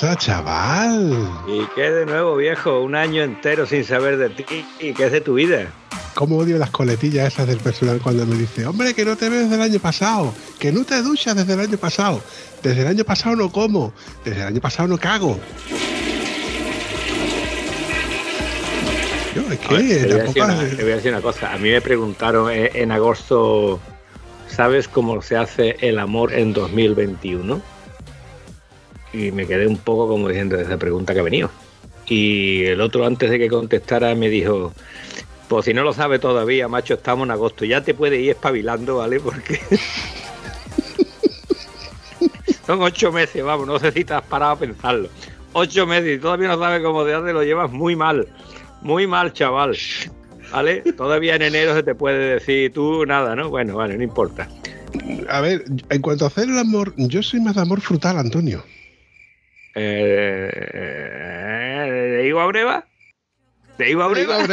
Pasa, chaval? ¿Y qué de nuevo, viejo? Un año entero sin saber de ti. ¿Y qué es de tu vida? ¿Cómo odio las coletillas esas del personal cuando me dice, hombre, que no te ves desde el año pasado, que no te duchas desde el año pasado, desde el año pasado no como, desde el año pasado no cago? Yo, es que ver, te, voy a decir una, te voy a decir una cosa. A mí me preguntaron eh, en agosto, ¿sabes cómo se hace el amor en 2021? Y me quedé un poco como diciendo esa pregunta que ha venido. Y el otro, antes de que contestara, me dijo, pues si no lo sabe todavía, macho, estamos en agosto. Ya te puedes ir espabilando, ¿vale? Porque son ocho meses, vamos, no sé si te has parado a pensarlo. Ocho meses y todavía no sabes cómo te hace, lo llevas muy mal. Muy mal, chaval. ¿Vale? Todavía en enero se te puede decir tú nada, ¿no? Bueno, vale, no importa. A ver, en cuanto a hacer el amor, yo soy más de amor frutal, Antonio. Eh, eh, ¿De Igo a breva? ¿De Igo a breva?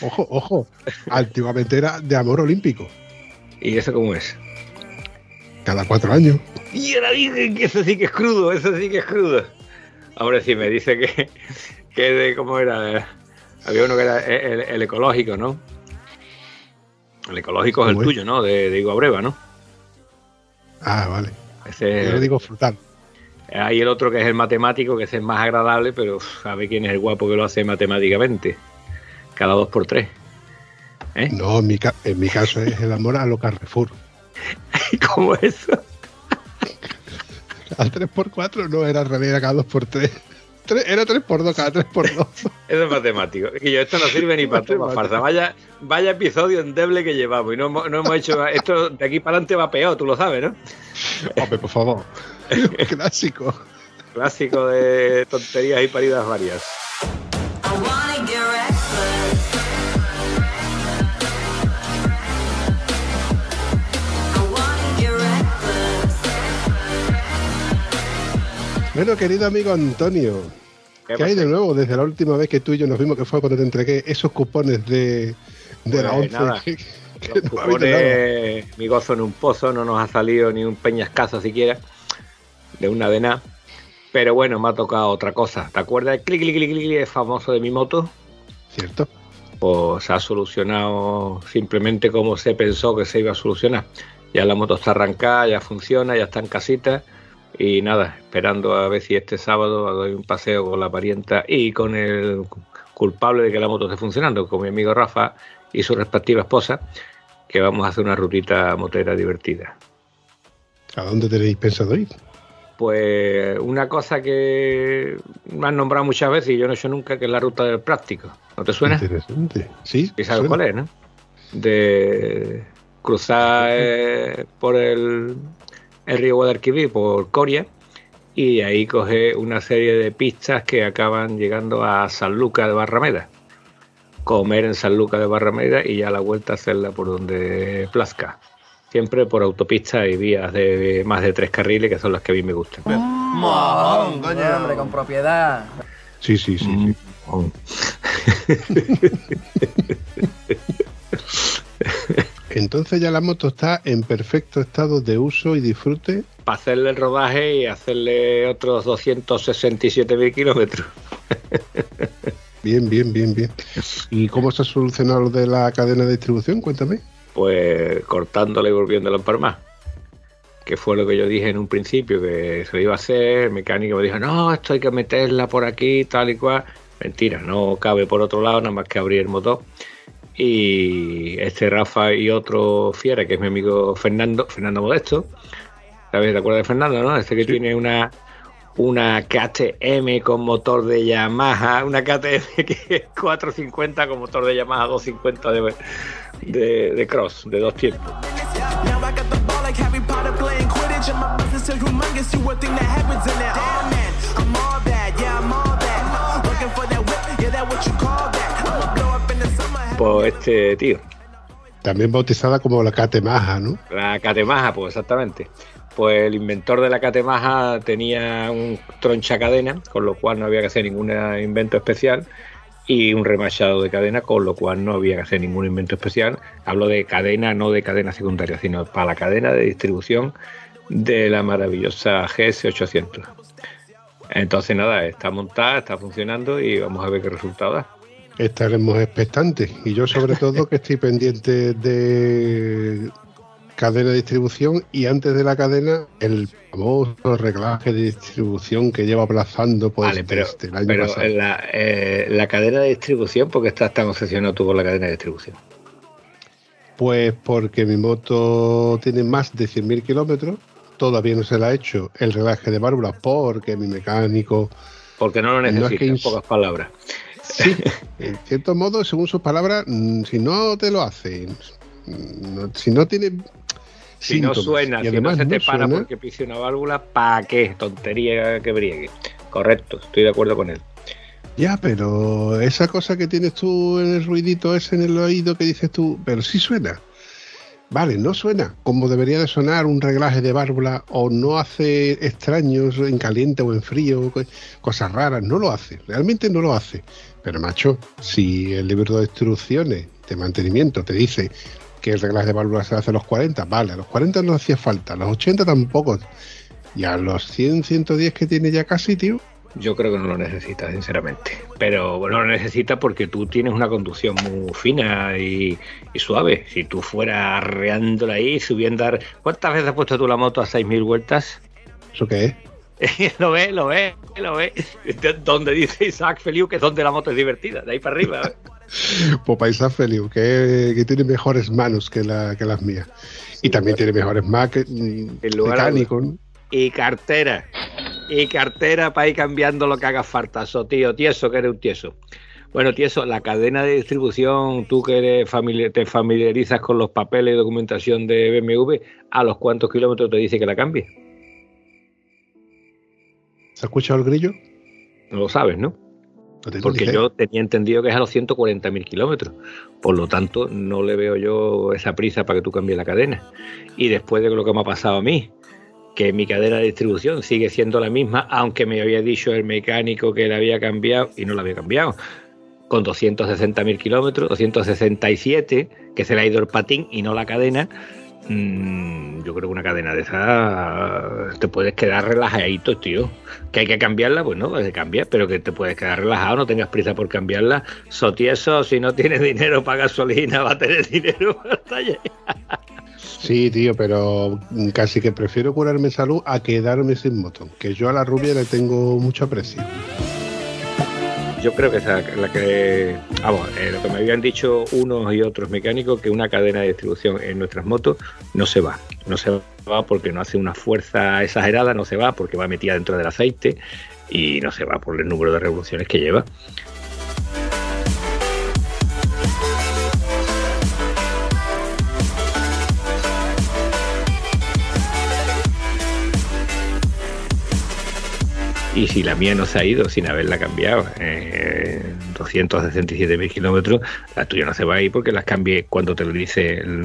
ojo, ojo. Antiguamente era de amor olímpico, ¿Y eso cómo es? cada cuatro años. Y ahora dicen que eso sí que es crudo, eso sí que es crudo. Hombre, sí, me dice que, que de cómo era. Había uno que era el, el ecológico, ¿no? El ecológico es el tuyo, ¿no? De, de Igo a breva, ¿no? Ah, vale. Ese, Yo le digo frutal. Hay el otro que es el matemático, que es el más agradable, pero uf, sabe quién es el guapo que lo hace matemáticamente. Cada dos por tres. ¿Eh? No, en mi, en mi caso es el amor a lo Carrefour. ¿Cómo eso? Al 3x4 no era era cada 2x3. Tres- Era 3x2, cada 3x2. Eso es matemático. Que yo, esto no sirve ni para tomar farsa. Vaya, vaya episodio endeble que llevamos. Y no, hemos- no hemos hecho. Esto de aquí para adelante va peor, tú lo sabes, ¿no? Hombre, por favor. Clásico. Clásico de tonterías y paridas varias. Bueno, querido amigo Antonio, ¿Qué ¿qué hay de nuevo desde la última vez que tú y yo nos vimos, que fue cuando te entregué esos cupones de, de la Pues 11? nada. que- que Los no habéis dado? cupones, mi gozo en un pozo, no nos ha salido ni un peñascazo siquiera, de una de nada. Pero bueno, me ha tocado otra cosa. ¿Te acuerdas clic, clic, clic, clic, clic famoso de mi moto? ¿Cierto? Pues se ha solucionado simplemente como se pensó que se iba a solucionar. Ya la moto está arrancada, ya funciona, ya está en casita. Y nada, esperando a ver si este sábado doy un paseo con la parienta y con el culpable de que la moto esté funcionando, con mi amigo Rafa y su respectiva esposa, que vamos a hacer una rutita motera divertida. ¿A dónde tenéis pensado ir? Pues una cosa que me han nombrado muchas veces y yo no he hecho nunca, que es la ruta del práctico. ¿No te suena? Interesante. Sí, ¿Y sabes cuál es, no? De cruzar eh, por el, el río Guadalquivir, por Coria, y ahí coge una serie de pistas que acaban llegando a San Lucas de Barrameda. Comer en San Lucas de Barrameda y ya la vuelta hacerla por donde plazca. Siempre por autopistas y vías de más de tres carriles, que son las que a mí me gustan. Mojón, coño. Hombre, con propiedad. Sí, sí, sí. sí. Mm. Entonces ya la moto está en perfecto estado de uso y disfrute. Para hacerle el rodaje y hacerle otros 267.000 kilómetros. Bien, bien, bien, bien. ¿Y cómo se ha solucionado lo de la cadena de distribución? Cuéntame. pues cortándole y volviéndolo a empalmar. Que fue lo que yo dije en un principio, que se iba a hacer. El mecánico me dijo, no, esto hay que meterla por aquí, tal y cual. Mentira, no cabe por otro lado, nada más que abrir el motor. Y este Rafa y otro fiera, que es mi amigo Fernando, Fernando Modesto. ¿Sabes? ¿Te acuerdas de Fernando, no? Este que tiene una, una KTM con motor de Yamaha, una KTM que es 450 con motor de Yamaha 250 de, de, de cross, de dos tiempos. Pues este tío, También bautizada como la catemaja, ¿no? la catemaja, pues exactamente. Pues el inventor de la catemaja tenía un troncha cadena, con lo cual no había que hacer ningún invento especial, y un remachado de cadena, con lo cual no había que hacer ningún invento especial. Hablo de cadena, no de cadena secundaria, sino para la cadena de distribución de la maravillosa GS800. Entonces nada, está montada, está funcionando y vamos a ver qué resultado da. Estaremos expectantes. Y yo, sobre todo, que estoy pendiente de cadena de distribución y antes de la cadena, el famoso reglaje de distribución que lleva aplazando pues, Vale, pero, el año pero pasado. la, eh, la cadena de distribución, ¿por qué estás tan obsesionado tú con la cadena de distribución? Pues porque mi moto tiene más de 100.000 kilómetros. Todavía no se le ha hecho el reglaje de válvulas porque mi mecánico, Porque no lo No es que en pocas palabras. Sí, en cierto modo, según sus palabras, mm, si no te lo hace, mm, no- si no tiene Si no suena, y si no se te no para suena, porque pise una válvula, ¿para qué? Tontería que briegue. Correcto, estoy de acuerdo con él. Ya, pero esa cosa que tienes tú en el ruidito ese en el oído que dices tú, pero sí suena. Vale, no suena como debería de sonar un reglaje de válvula o no hace extraños en caliente o en frío, co- cosas raras, no lo hace, realmente no lo hace. Pero macho, si el libro de instrucciones de mantenimiento te dice que el reglaje de válvula se hace a los 40, vale, a los 40 no hacía falta, a los 80 tampoco. Y a los 100, 110 que tiene ya casi, tío, Yo creo que no lo necesita, sinceramente. Pero bueno, lo necesita porque tú tienes una conducción muy fina y, y suave. Si tú fueras arreándola ahí, subiendo... a- ¿Cuántas veces has puesto tú la moto a 6.000 vueltas? ¿eso qué es? lo ve, lo ve, lo ve. De- Donde dice Isaac Feliu que es donde la moto es divertida, de ahí para arriba. ¿eh? Pues Paisa Feliu, que, que tiene mejores manos que, la, que las mías. Y también tiene mejores más. Y cartera. Y cartera para ir cambiando lo que haga falta. Eso, tío, tieso, que eres un tieso. Bueno, tieso, la cadena de distribución, tú que eres famili- te familiarizas con los papeles y documentación de BMW, ¿a los cuántos kilómetros te dice que la cambie? ¿Se ha escuchado el grillo? No lo sabes, ¿no? Porque yo tenía entendido que es a los 140.000 kilómetros. Por lo tanto, no le veo yo esa prisa para que tú cambies la cadena. Y después de lo que me ha pasado a mí, que mi cadena de distribución sigue siendo la misma, aunque me había dicho el mecánico que la había cambiado y no la había cambiado. Con 260.000 kilómetros, 267, que se le ha ido el patín y no la cadena. mm, yo creo que una cadena de esa te puedes quedar relajadito, tío. Que hay que cambiarla, pues no, se cambia, pero que te puedes quedar relajado, no tengas prisa por cambiarla. Sotieso, si no tienes dinero para gasolina, va a tener dinero para taller. Sí, tío, pero casi que prefiero curarme salud a quedarme sin moto. Que yo a la rubia le tengo mucho aprecio. Yo creo que es la que. Vamos, eh, lo que me habían dicho unos y otros mecánicos, que una cadena de distribución en nuestras motos no se va. No se va porque no hace una fuerza exagerada, no se va porque va metida dentro del aceite y no se va por el número de revoluciones que lleva. Y si la mía no se ha ido sin haberla cambiado, eh, 267.000 kilómetros, la tuya no se va a ir porque las cambié cuando te lo dice el,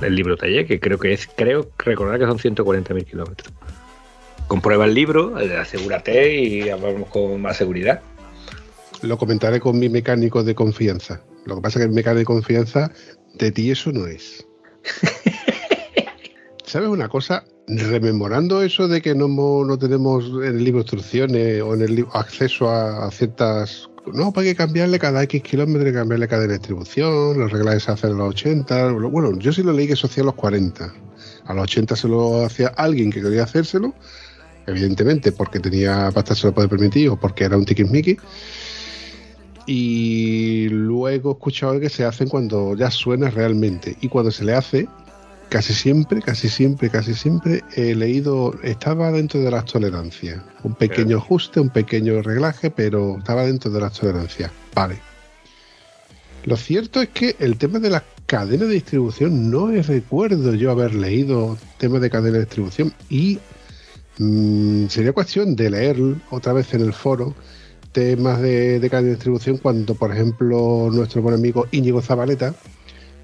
el libro taller, que creo que es, creo recordar que son 140.000 kilómetros. Comprueba el libro, eh, asegúrate y hablamos con más seguridad. Lo comentaré con mi mecánico de confianza. Lo que pasa es que el mecánico de confianza de ti eso no es. ¿Sabes una cosa? Rememorando eso de que no, no tenemos en el libro instrucciones o en el acceso a, ciertas... No, pues hay que cambiarle cada X kilómetros, cambiarle cada distribución, los reglajes se hacen a los 80. lo- Bueno, yo sí lo leí que se hacía a los 40. A los 80 se lo hacía alguien que quería hacérselo, evidentemente porque tenía pasta se lo puede permitir o porque era un tiquismiqui. Y luego he escuchado que se hacen cuando ya suena realmente. Y cuando se le hace, casi siempre, casi siempre, casi siempre he leído, estaba dentro de las tolerancias. Un pequeño ajuste, un pequeño reglaje, pero estaba dentro de las tolerancias. Vale. Lo cierto es que el tema de la cadena de distribución no recuerdo yo haber leído temas de cadena de distribución y mm, sería cuestión de leer otra vez en el foro temas de, de cadena de distribución cuando, por ejemplo, nuestro buen amigo Íñigo Zabaleta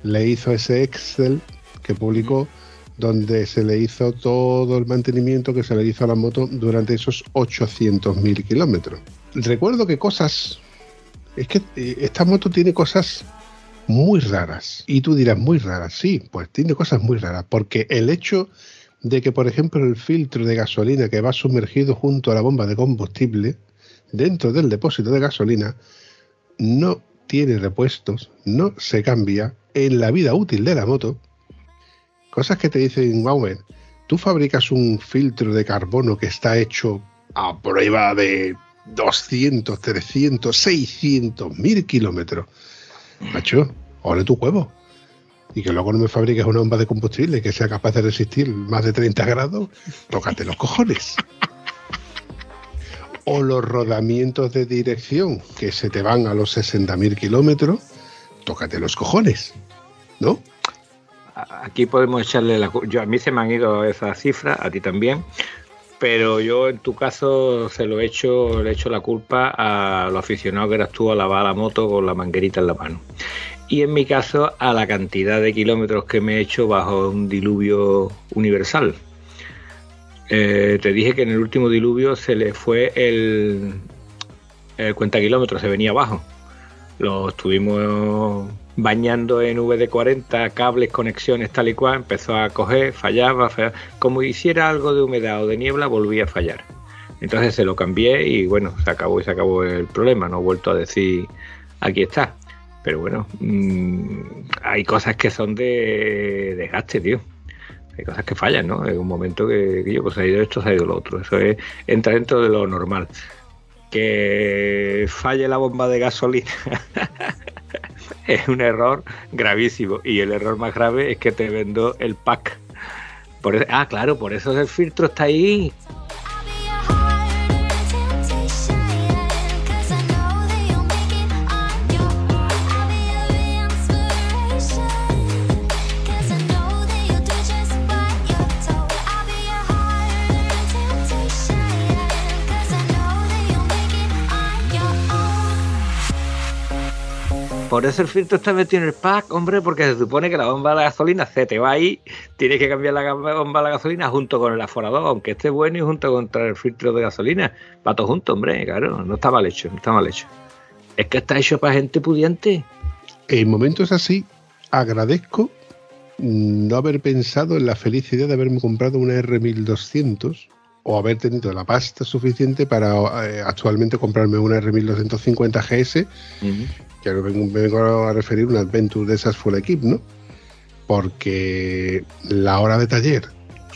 le hizo ese Excel que publicó donde se le hizo todo el mantenimiento que se le hizo a la moto durante esos 800.000 kilómetros. Recuerdo que cosas... Es que eh, esta moto tiene cosas muy raras. Y tú dirás, muy raras. Sí, pues tiene cosas muy raras. Porque el hecho de que, por ejemplo, el filtro de gasolina que va sumergido junto a la bomba de combustible dentro del depósito de gasolina no tiene repuestos, no se cambia en la vida útil de la moto. Cosas que te dicen, Bauer, tú fabricas un filtro de carbono que está hecho a prueba de 200, 300, 600 mil kilómetros. Macho, ole tu huevo. Y que luego no me fabriques una bomba de combustible que sea capaz de resistir más de 30 grados, tócate los cojones. O los rodamientos de dirección que se te van a los 60.000 kilómetros, tócate los cojones. ¿No? Aquí podemos echarle la culpa. A mí se me han ido esas cifras, a ti también. Pero yo en tu caso se lo he hecho, le he hecho la culpa a lo aficionado que eras tú a lavar la moto con la manguerita en la mano. Y en mi caso a la cantidad de kilómetros que me he hecho bajo un diluvio universal. Eh, te dije que en el último diluvio se le fue el, el cuenta kilómetros, se venía abajo. Lo estuvimos bañando en VD40, cables, conexiones, tal y cual, empezó a coger, fallaba, fallaba. como hiciera algo de humedad o de niebla, volvía a fallar. Entonces se lo cambié y bueno, se acabó y se acabó el problema, no he vuelto a decir aquí está. Pero bueno, mmm, hay cosas que son de desgaste, tío. Hay cosas que fallan, ¿no? En un momento que, que yo, pues ha ido esto, se ha ido lo otro. Eso es, entra dentro de lo normal. Que falle la bomba de gasolina es un error gravísimo. Y el error más grave es que te vendo el pack. Por eso- ah, claro, por eso el filtro está ahí. Por eso el filtro está metido en el pack, hombre, porque se supone que la bomba de la gasolina se te va ahí, tienes que cambiar la bomba de la gasolina junto con el aforador, aunque esté bueno y junto contra el filtro de gasolina. Va todo junto, hombre, claro, no está mal hecho, no está mal hecho. Es que está hecho para gente pudiente. En momentos así, agradezco mm, no haber pensado en la feliz idea de haberme comprado una R1200 o haber tenido la pasta suficiente para eh, actualmente comprarme una R1250 GS, que ahora vengo, me vengo a referir a una Adventure de esas full equip, ¿no? Porque la hora de taller,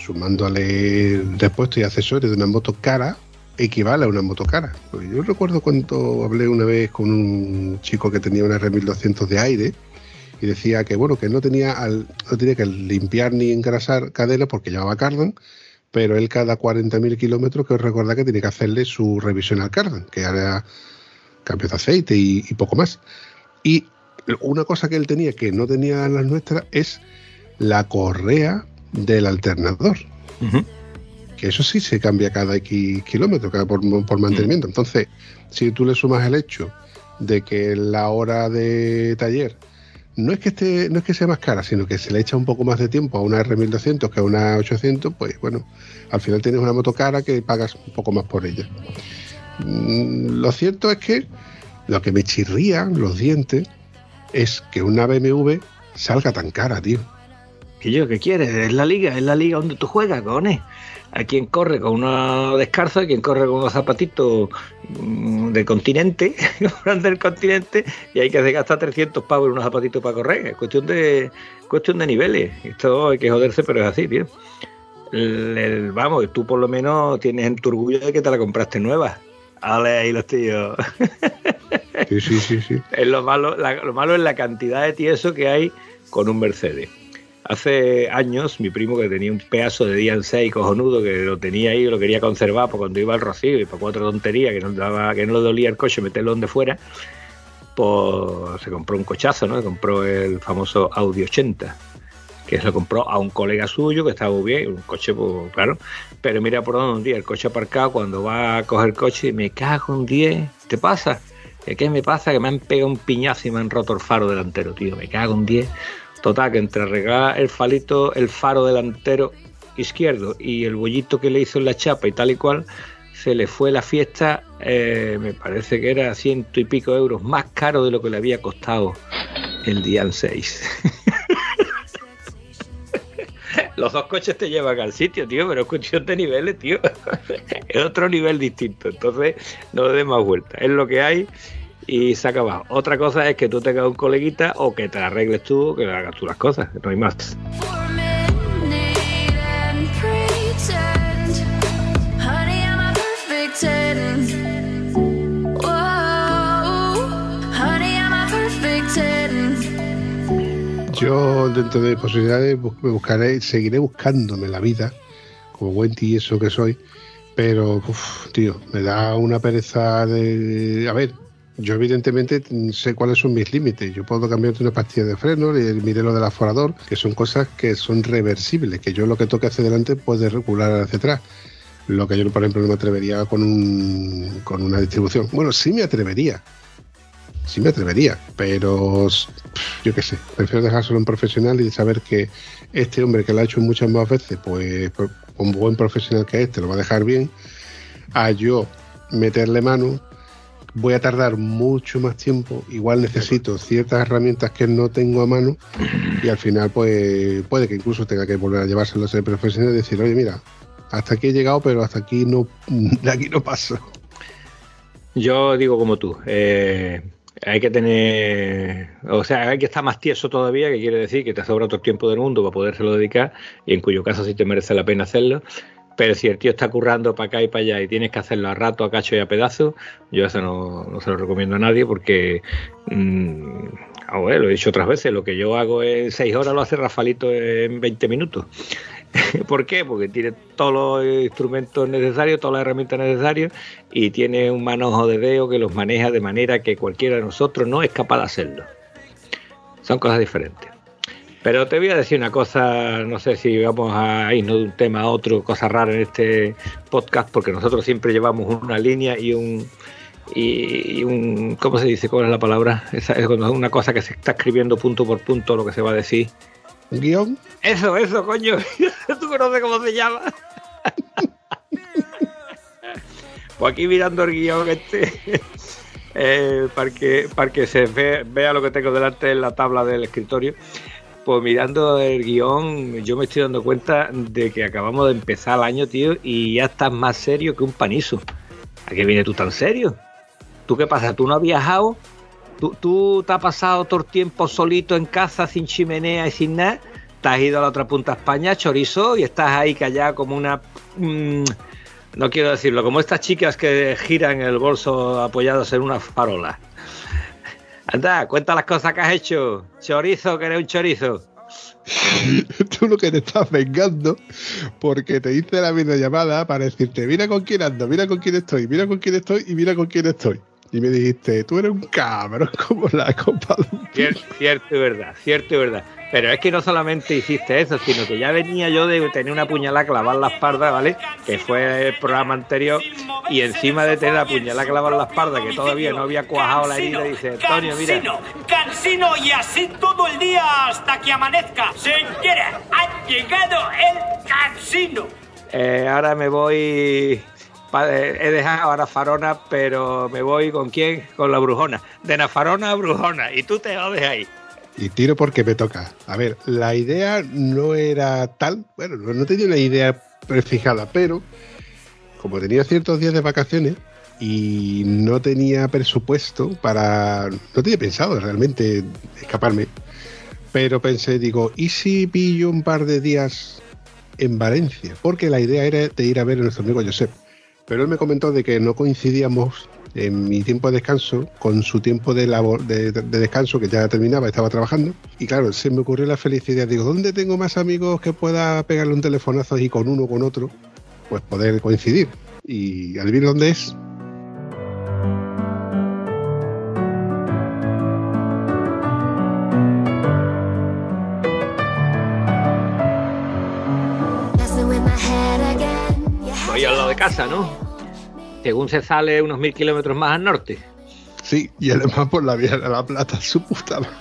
sumándole repuestos y accesorios de una moto cara, equivale a una moto cara. Porque yo recuerdo cuando hablé una vez con un chico que tenía una R1200 de aire y decía que bueno que no tenía al- no tenía que limpiar ni engrasar cadena porque llevaba cardan, pero él cada 40.000 kilómetros que os recuerda que tiene que hacerle su revisión al cardan, que era cambio de aceite y, y poco más. Y una cosa que él tenía que no tenía las nuestras es la correa del alternador que eso sí se cambia cada X kilómetros, cada por, por mantenimiento. Entonces, si tú le sumas el hecho de que la hora de taller no es que esté, no es que sea más cara, sino que se le echa un poco más de tiempo a una R1200 que a una 800, pues bueno, al final tienes una moto cara que pagas un poco más por ella. Mm, Lo cierto es que lo que me chirría los dientes es que una BMW salga tan cara, tío. ¿Qué yo qué quieres? Es la liga, es la liga donde tú juegas, cojones. Hay quien corre con una descalza, hay quien corre con unos zapatitos mm, de continente, del continente, y hay que gastar 300 pavos en unos zapatitos para correr. Es cuestión de, cuestión de niveles. Esto hay que joderse, pero es así, tío. El- el- vamos, tú por lo menos tienes en tu orgullo de que te la compraste nueva. Ale ahí los tíos. Sí, sí, sí, sí. Es lo malo, la- lo malo es la cantidad de tieso que hay con un Mercedes. Hace años, mi primo que tenía un pedazo de Dian 6 cojonudo, que lo tenía ahí, lo quería conservar para cuando iba al rocío y para cuatro tonterías, que no, daba, que no le dolía el coche meterlo donde fuera, pues se compró un cochazo, ¿no? Se compró el famoso Audi 80, que se lo compró a un colega suyo que estaba muy bien, un coche, pues, claro. Pero mira por dónde un día el coche aparcado, cuando va a coger el coche, me cago en 10, ¿te pasa? ¿Qué, ¿Qué me pasa? Que me han pegado un piñazo y me han roto el faro delantero, tío. Me cago en 10. Total, que entre arreglar el falito, el faro delantero izquierdo y el bollito que le hizo en la chapa y tal y cual, se le fue la fiesta, eh, me parece que era ciento y pico euros más caro de lo que le había costado el Dian 6. Los dos coches te llevan al sitio, tío, pero es cuestión de niveles, tío. es otro nivel distinto. Entonces, no le más vuelta. Es lo que hay y se ha acabado. Otra cosa es que tú tengas un coleguita o que te la arregles tú o que le hagas tú las cosas. No hay más. Yo, dentro de mis posibilidades, me buscaré, seguiré buscándome la vida, como buen eso que soy, pero, uf, tío, me da una pereza de... A ver, yo evidentemente sé cuáles son mis límites. Yo puedo cambiarte una pastilla de freno, y mire lo del aforador, que son cosas que son reversibles, que yo lo que toque hacia adelante puede recular hacia atrás. Lo que yo, por ejemplo, no me atrevería con, un, con una distribución. Bueno, sí me atrevería, sí me atrevería, pero yo qué sé, prefiero dejárselo a un profesional y saber que este hombre que lo ha hecho muchas más veces, pues como buen profesional que es, te lo va a dejar bien, a yo meterle mano, voy a tardar mucho más tiempo, igual necesito ciertas herramientas que no tengo a mano y al final pues puede que incluso tenga que volver a llevárselo a ese profesional y decir, oye mira, hasta aquí he llegado, pero hasta aquí no, de aquí no paso. Yo digo como tú, eh, hay que tener, o sea, hay que estar más tieso todavía, que quiere decir que te sobra todo el tiempo del mundo para podérselo dedicar, y en cuyo caso sí te merece la pena hacerlo. Pero si el tío está currando para acá y para allá y tienes que hacerlo a rato, a cacho y a pedazo, yo eso no, se lo recomiendo a nadie porque, mm, ah, bueno, lo he dicho otras veces, lo que yo hago en 6 horas lo hace Rafalito en 20 minutos. ¿Por qué? Porque tiene todos los instrumentos necesarios, todas las herramientas necesarias y tiene un manojo de dedo que los maneja de manera que cualquiera de nosotros no es capaz de hacerlo. Son cosas diferentes. Pero te voy a decir una cosa, no sé si vamos a irnos de un tema a otro, cosa rara en este podcast, porque nosotros siempre llevamos una línea y un y, y un ¿cómo se dice? ¿Cuál es la palabra? Esa es cuando es una cosa que se está escribiendo punto por punto lo que se va a decir. Un guion, Eso, eso, coño. ¿Tú conoces cómo se llama? pues aquí mirando el guion este, eh, para, que, para que se ve- vea lo que tengo delante en la tabla del escritorio. Pues mirando el guion, yo me estoy dando cuenta de que acabamos de empezar el año, tío, y ya estás más serio que un panizo. ¿A qué viene tú tan serio? ¿Tú qué pasa? ¿Tú no has viajado? ¿Tú, tú te has pasado todo el tiempo solito en casa, sin chimenea y sin nada? ¿Te has ido a la otra punta de España, chorizo, y estás ahí callado como una... mm, no quiero decirlo, como estas chicas que giran el bolso apoyados en una farola. Anda, cuenta las cosas que has hecho. Chorizo, que eres un chorizo. tú lo que te estás vengando porque te hice la videollamada para decirte, mira con quién ando, mira con quién estoy, mira con quién estoy y mira con quién estoy. Y me dijiste, tú eres un cabrón como la copa de un Cier- Cierto y verdad, cierto y verdad. Pero es que no solamente hiciste eso, sino que ya venía yo de tener una puñalada clavada en la espalda, ¿vale? Que fue el programa anterior. Y encima de tener la puñalada clavada en la espalda, que todavía no había cuajado la herida, dice, Antonio, mira. Cansino, cansino y así todo el día hasta que amanezca. Señora, ha llegado el cansino. Eh, ahora me voy. He dejado a Nafarona, pero me voy con quién? Con la brujona. De Nafarona a brujona. Y tú te jodes ahí. Y tiro porque me toca. A ver, la idea no era tal, bueno, no no tenía una idea prefijada, pero como tenía ciertos días de vacaciones y no tenía presupuesto para, no tenía pensado realmente escaparme, pero pensé, digo, ¿y si pillo un par de días en Valencia? Porque la idea era de ir a ver a nuestro amigo Josep. Pero él me comentó de que no coincidíamos en mi tiempo de descanso con su tiempo de, labor, de, de descanso que ya terminaba, estaba trabajando. Y claro, se me ocurrió la felicidad. Digo, ¿dónde tengo más amigos que pueda pegarle un telefonazo y con uno con otro? Pues poder coincidir. Y adivina dónde es. Casa, ¿no? Según se sale unos mil kilómetros más al norte. Sí, y además por la vía de la Plata, su puta madre.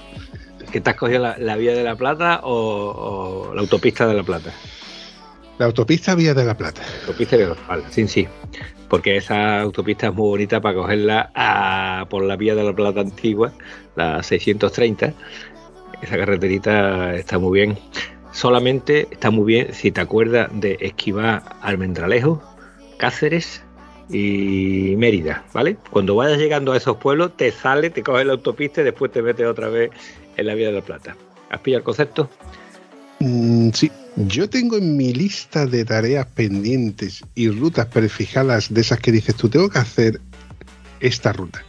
¿Que te has cogido la, la vía de la Plata o, o la autopista de la Plata? La autopista Vía de la Plata. Autopista de Vale, sí, sí. Porque esa autopista es muy bonita para cogerla a- por la vía de la Plata antigua, la 630. Esa carreterita está muy bien. Solamente está muy bien si te acuerdas de esquivar Almendralejo, Cáceres y Mérida, ¿vale? Cuando vayas llegando a esos pueblos, te sale, te coges la autopista y después te metes otra vez en la vía de la Plata. ¿Has pillado el concepto? Mm, sí, yo tengo en mi lista de tareas pendientes y rutas prefijadas de esas que dices tú, tengo que hacer esta ruta.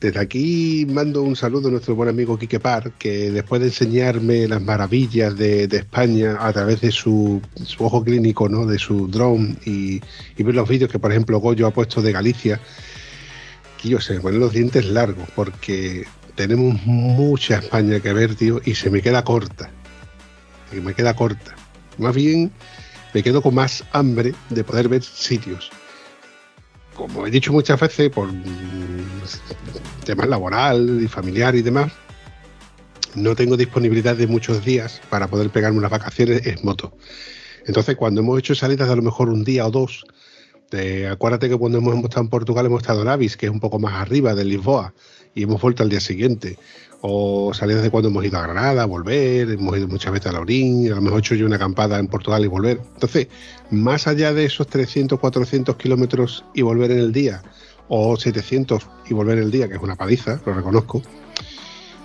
Desde aquí mando un saludo a nuestro buen amigo Quique Par, que después de enseñarme las maravillas de, España a través de su, su ojo clínico, ¿no? de su drone y, y ver los vídeos que, por ejemplo, Goyo ha puesto de Galicia, que yo se me ponen los dientes largos porque tenemos mucha España que ver, tío, y se me queda corta que me queda corta. Más bien me quedo con más hambre de poder ver sitios. Como he dicho muchas veces, por temas laboral y familiar y demás, no tengo disponibilidad de muchos días para poder pegarme unas vacaciones en moto. Entonces, cuando hemos hecho salidas de a lo mejor un día o dos, acuérdate que cuando hemos, hemos estado en Portugal hemos estado en Avis, que es un poco más arriba de Lisboa, y hemos vuelto al día siguiente. O salidas de cuando hemos ido a Granada, volver, hemos ido muchas veces a Laurín, a lo mejor he hecho yo una acampada en Portugal y volver. Entonces, más allá de esos 300, 400 kilómetros y volver en el día, o 700 y volver en el día, que es una paliza, lo reconozco,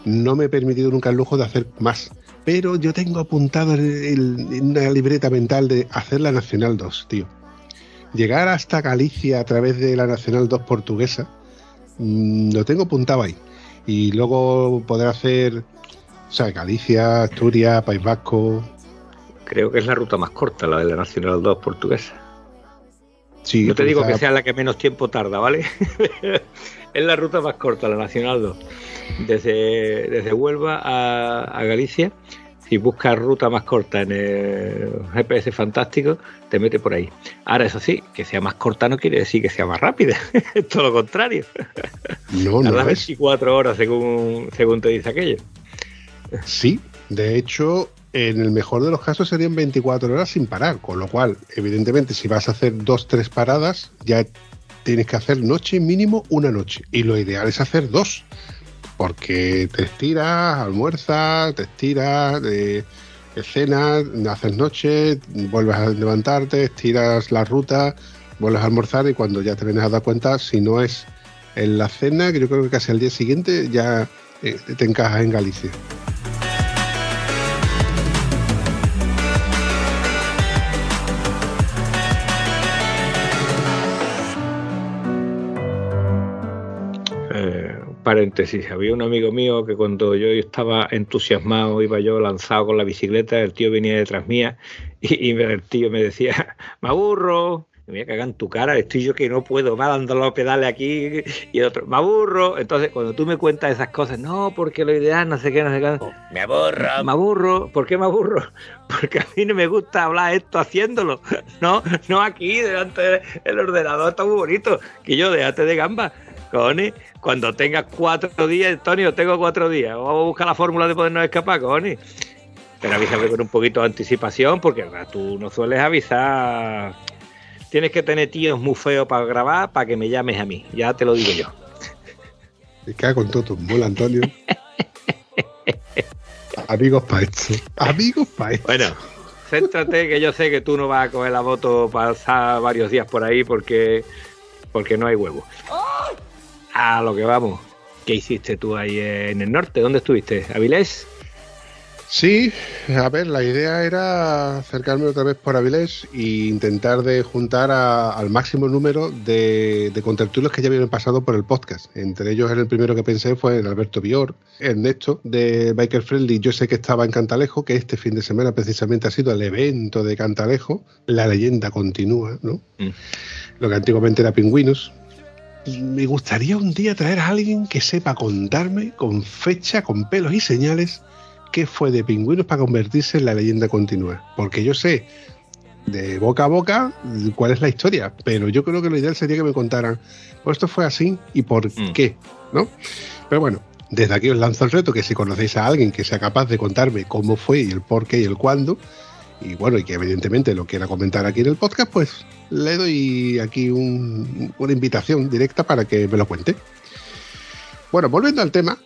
no me he permitido nunca el lujo de hacer más. Pero yo tengo apuntado en una libreta mental de hacer la Nacional 2, tío. Llegar hasta Galicia a través de la Nacional 2 portuguesa, mm, lo tengo apuntado ahí. Y luego poder hacer, o sea, Galicia, Asturias, País Vasco. Creo que es la ruta más corta, la de la Nacional 2 portuguesa. Sí, No te digo cruzar- que sea la que menos tiempo tarda, ¿vale? es la ruta más corta, la Nacional 2. Desde, desde Huelva a, a Galicia, si buscas ruta más corta en el GPS fantástico, te mete por ahí. Ahora, eso sí, que sea más corta no quiere decir que sea más rápida. es todo lo contrario. No, no es. 24 horas según, según te dice aquello. Sí, de hecho, en el mejor de los casos serían 24 horas sin parar, con lo cual, evidentemente, si vas a hacer dos, tres paradas, ya tienes que hacer noche mínimo una noche. Y lo ideal es hacer dos, porque te estiras, almuerzas, te estiras, eh, cenas, haces noche, vuelves a levantarte, estiras la ruta, vuelves a almorzar y cuando ya te vienes a dar cuenta, si no es en la cena, que yo creo que casi al día siguiente ya eh, te encajas en Galicia. Paréntesis, había un amigo mío que cuando yo estaba entusiasmado, iba yo lanzado con la bicicleta, el tío venía detrás mía y, y el tío me decía, me aburro, me voy a cagar en tu cara, estoy yo que no puedo más dando los pedales aquí y el otro, me aburro. Entonces, cuando tú me cuentas esas cosas, no, porque lo ideal, no sé qué, no sé qué, me aburro, me aburro, ¿por qué me aburro? Porque a mí no me gusta hablar esto haciéndolo, no, no aquí, delante del ordenador, está muy bonito, que yo déjate de gamba. Cojones, cuando tengas cuatro días, Antonio, tengo cuatro días. Vamos a buscar la fórmula de podernos escapar, cojones. Pero avísame con un poquito de anticipación, porque ¿verdad? tú no sueles avisar. Tienes que tener tíos muy feos para grabar para que me llames a mí. Ya te lo digo yo. Me cago en todo tu mola, Antonio. Amigos para esto. Amigos para esto. Bueno, céntrate que yo sé que tú no vas a coger la moto para pasar varios días por ahí porque, porque no hay huevo. A lo que vamos. ¿Qué hiciste tú ahí en el norte? ¿Dónde estuviste? ¿Avilés? Sí, a ver, la idea era acercarme otra vez por Avilés e intentar de juntar a- al máximo número de, de contertulios que ya habían pasado por el podcast. Entre ellos, el primero que pensé fue el Alberto Bior, Ernesto de Biker Friendly. Yo sé que estaba en Cantalejo, que este fin de semana precisamente ha sido el evento de Cantalejo. La leyenda continúa, ¿no? Mm. Lo que antiguamente era Pingüinos. Me gustaría un día traer a alguien que sepa contarme con fecha, con pelos y señales qué fue de Pingüinos para convertirse en la leyenda continua. Porque yo sé de boca a boca cuál es la historia. Pero yo creo que lo ideal sería que me contaran, pues esto fue así y por Mm. qué, ¿no? Pero bueno, desde aquí os lanzo el reto que si conocéis a alguien que sea capaz de contarme cómo fue y el por qué y el cuándo, y bueno, y que evidentemente lo quiera comentar aquí en el podcast, pues le doy aquí un- una invitación directa para que me lo cuente. Bueno, volviendo al tema,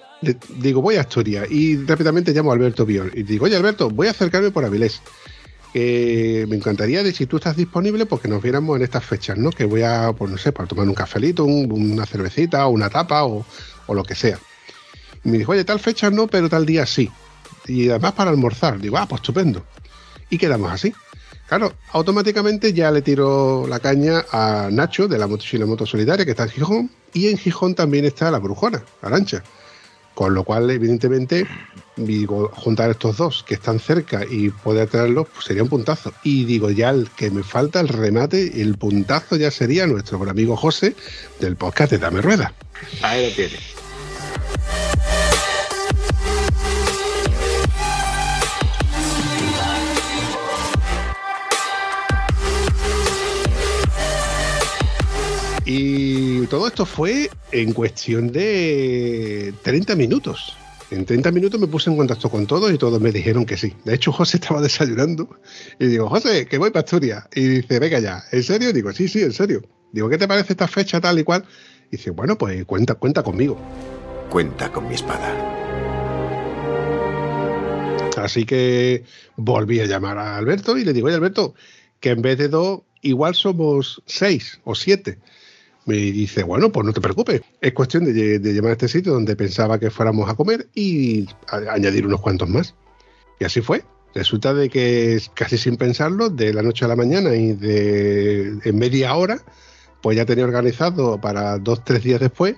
digo, voy a Asturias y rápidamente llamo a Alberto Biol y digo, oye Alberto, voy a acercarme por Avilés. Eh, me encantaría de si tú estás disponible porque nos viéramos en estas fechas, ¿no? Que voy a, pues no sé, para tomar un cafelito, un- una cervecita, o una tapa o, o lo que sea. Y me dijo, oye, tal fecha no, pero tal día sí. Y además para almorzar. Digo, ah, pues estupendo. Y quedamos así. Claro, automáticamente ya le tiro la caña a Nacho de la Motochila Moto Solidaria, que está en Gijón, y en Gijón también está la Brujona, Arancha. Con lo cual, evidentemente, digo, juntar estos dos que están cerca y poder traerlos pues sería un puntazo. Y digo, ya el que me falta el remate, el puntazo ya sería nuestro buen amigo José del podcast de Dame Rueda. Ahí lo tienes. Y todo esto fue en cuestión de 30 minutos. En 30 minutos me puse en contacto con todos y todos me dijeron que sí. De hecho, José estaba desayunando y digo, José, que voy para Asturias. Y dice, venga ya, ¿en serio? Digo, sí, sí, en serio. Digo, ¿qué te parece esta fecha tal y cual? Y dice, bueno, pues cuenta, cuenta conmigo. Cuenta con mi espada. Así que volví a llamar a Alberto y le digo, oye Alberto, que en vez de dos, igual somos seis o siete. Me dice, bueno, pues no te preocupes, es cuestión de, de llamar a este sitio donde pensaba que fuéramos a comer y añadir unos cuantos más. Y así fue. Resulta de que casi sin pensarlo, de la noche a la mañana y de en media hora, pues ya tenía organizado para dos, tres días después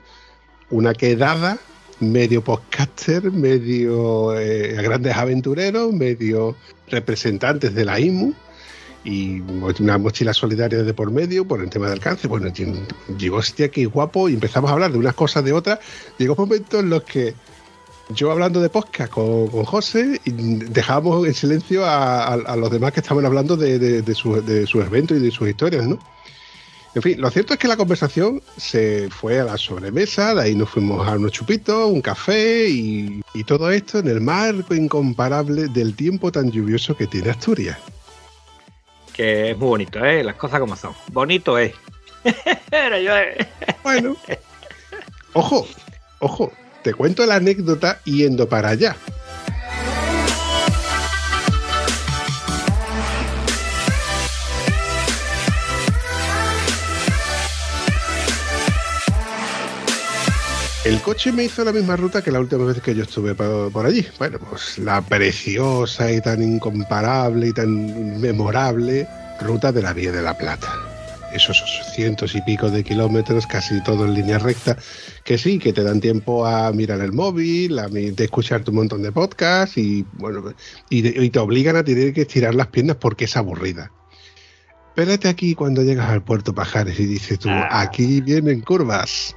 una quedada medio podcaster, medio eh, grandes aventureros, medio representantes de la IMU y una mochila solidaria de por medio por el tema del cáncer. Bueno, llegó, hostia, qué guapo, y empezamos a hablar de unas cosas de otras. Llegó momentos en los que yo hablando de podcast con, José y dejábamos en silencio a, los demás que estaban hablando de, su- de sus eventos y de sus historias, ¿no? En fin, lo cierto es que la conversación se fue a la sobremesa, de ahí nos fuimos a unos chupitos, un café y todo esto en el marco incomparable del tiempo tan lluvioso que tiene Asturias. Que es muy bonito, ¿eh? Las cosas como son. Bonito es. Pero yo... eh, Bueno, ojo, ojo, te cuento la anécdota yendo para allá. El coche me hizo la misma ruta que la última vez que yo estuve por, allí. Bueno, pues la preciosa y tan incomparable y tan memorable ruta de la Vía de la Plata. Esos cientos y pico de kilómetros, casi todo en línea recta, que sí, que te dan tiempo a mirar el móvil, a de escucharte un montón de podcasts y bueno, y, de- y te obligan a tener que estirar las piernas porque es aburrida. Espérate aquí cuando llegas al puerto Pajares y dices tú, Ah. aquí vienen curvas.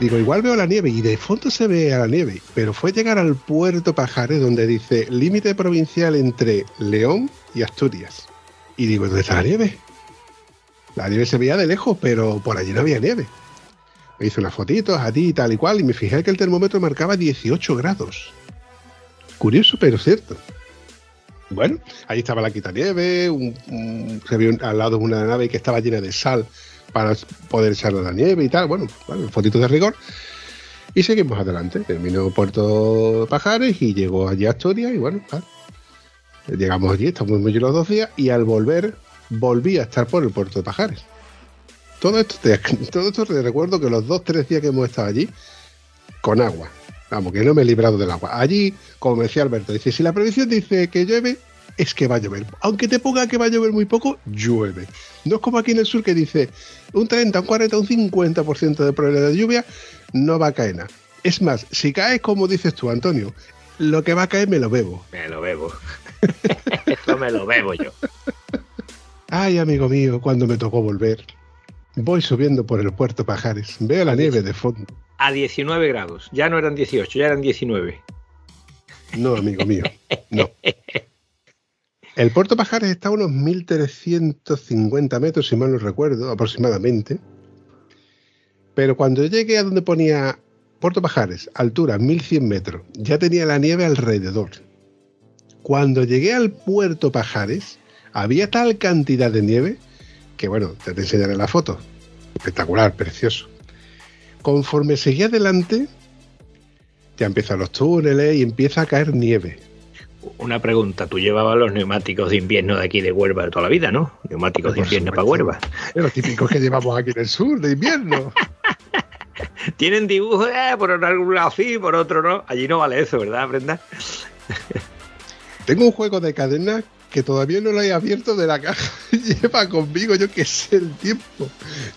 Digo, igual veo la nieve y de fondo se ve a la nieve, pero fue llegar al puerto Pajares donde dice límite provincial entre León y Asturias. Y digo, ¿dónde está la nieve? La nieve se veía de lejos, pero por allí no había nieve. Me hice unas fotitos a ti y tal y cual y me fijé que el termómetro marcaba 18 grados. Curioso, pero cierto. Bueno, ahí estaba la quitanieve, un, se vio al lado una nave que estaba llena de sal para poder echarle la nieve y tal. Bueno, bueno fotitos de rigor. Y seguimos adelante. Terminó Puerto Pajares y llegó allí a Asturias y bueno, llegamos allí, estamos allí los dos días y al volver volví a estar por el Puerto de Pajares. Todo esto, te, todo esto te recuerdo que los dos, tres días que hemos estado allí, con agua. Vamos, que no me he librado del agua. Allí, como me decía Alberto, dice, si la previsión dice que llueve, es que va a llover. Aunque te ponga que va a llover muy poco, llueve. No es como aquí en el sur que dice un 30, un 40, un 50% de probabilidad de lluvia, no va a caer nada. Es más, si cae como dices tú, Antonio, lo que va a caer me lo bebo. Me lo bebo. Eso me lo bebo yo. Ay, amigo mío, cuando me tocó volver. Voy subiendo por el puerto Pajares. Veo la nieve de fondo. A 19 grados. Ya no eran 18, ya eran 19. No, amigo mío. No. El puerto Pajares está a unos 1350 metros, si mal no recuerdo, aproximadamente. Pero cuando llegué a donde ponía Puerto Pajares, altura 1100 metros, ya tenía la nieve alrededor. Cuando llegué al puerto Pajares, había tal cantidad de nieve que, bueno, te enseñaré la foto. Espectacular, precioso. Conforme seguí adelante, ya empiezan los túneles y empieza a caer nieve. Una pregunta, tú llevabas los neumáticos de invierno de aquí de Huelva de toda la vida, ¿no? Neumáticos de invierno para. Huelva. Es lo típico que llevamos aquí en el sur, de invierno. Tienen dibujos, eh, por algún lado sí, por otro no. Allí no vale eso, ¿verdad, Brenda? Tengo un juego de cadenas que todavía no lo he abierto de la caja. Lleva conmigo, yo que sé, el tiempo.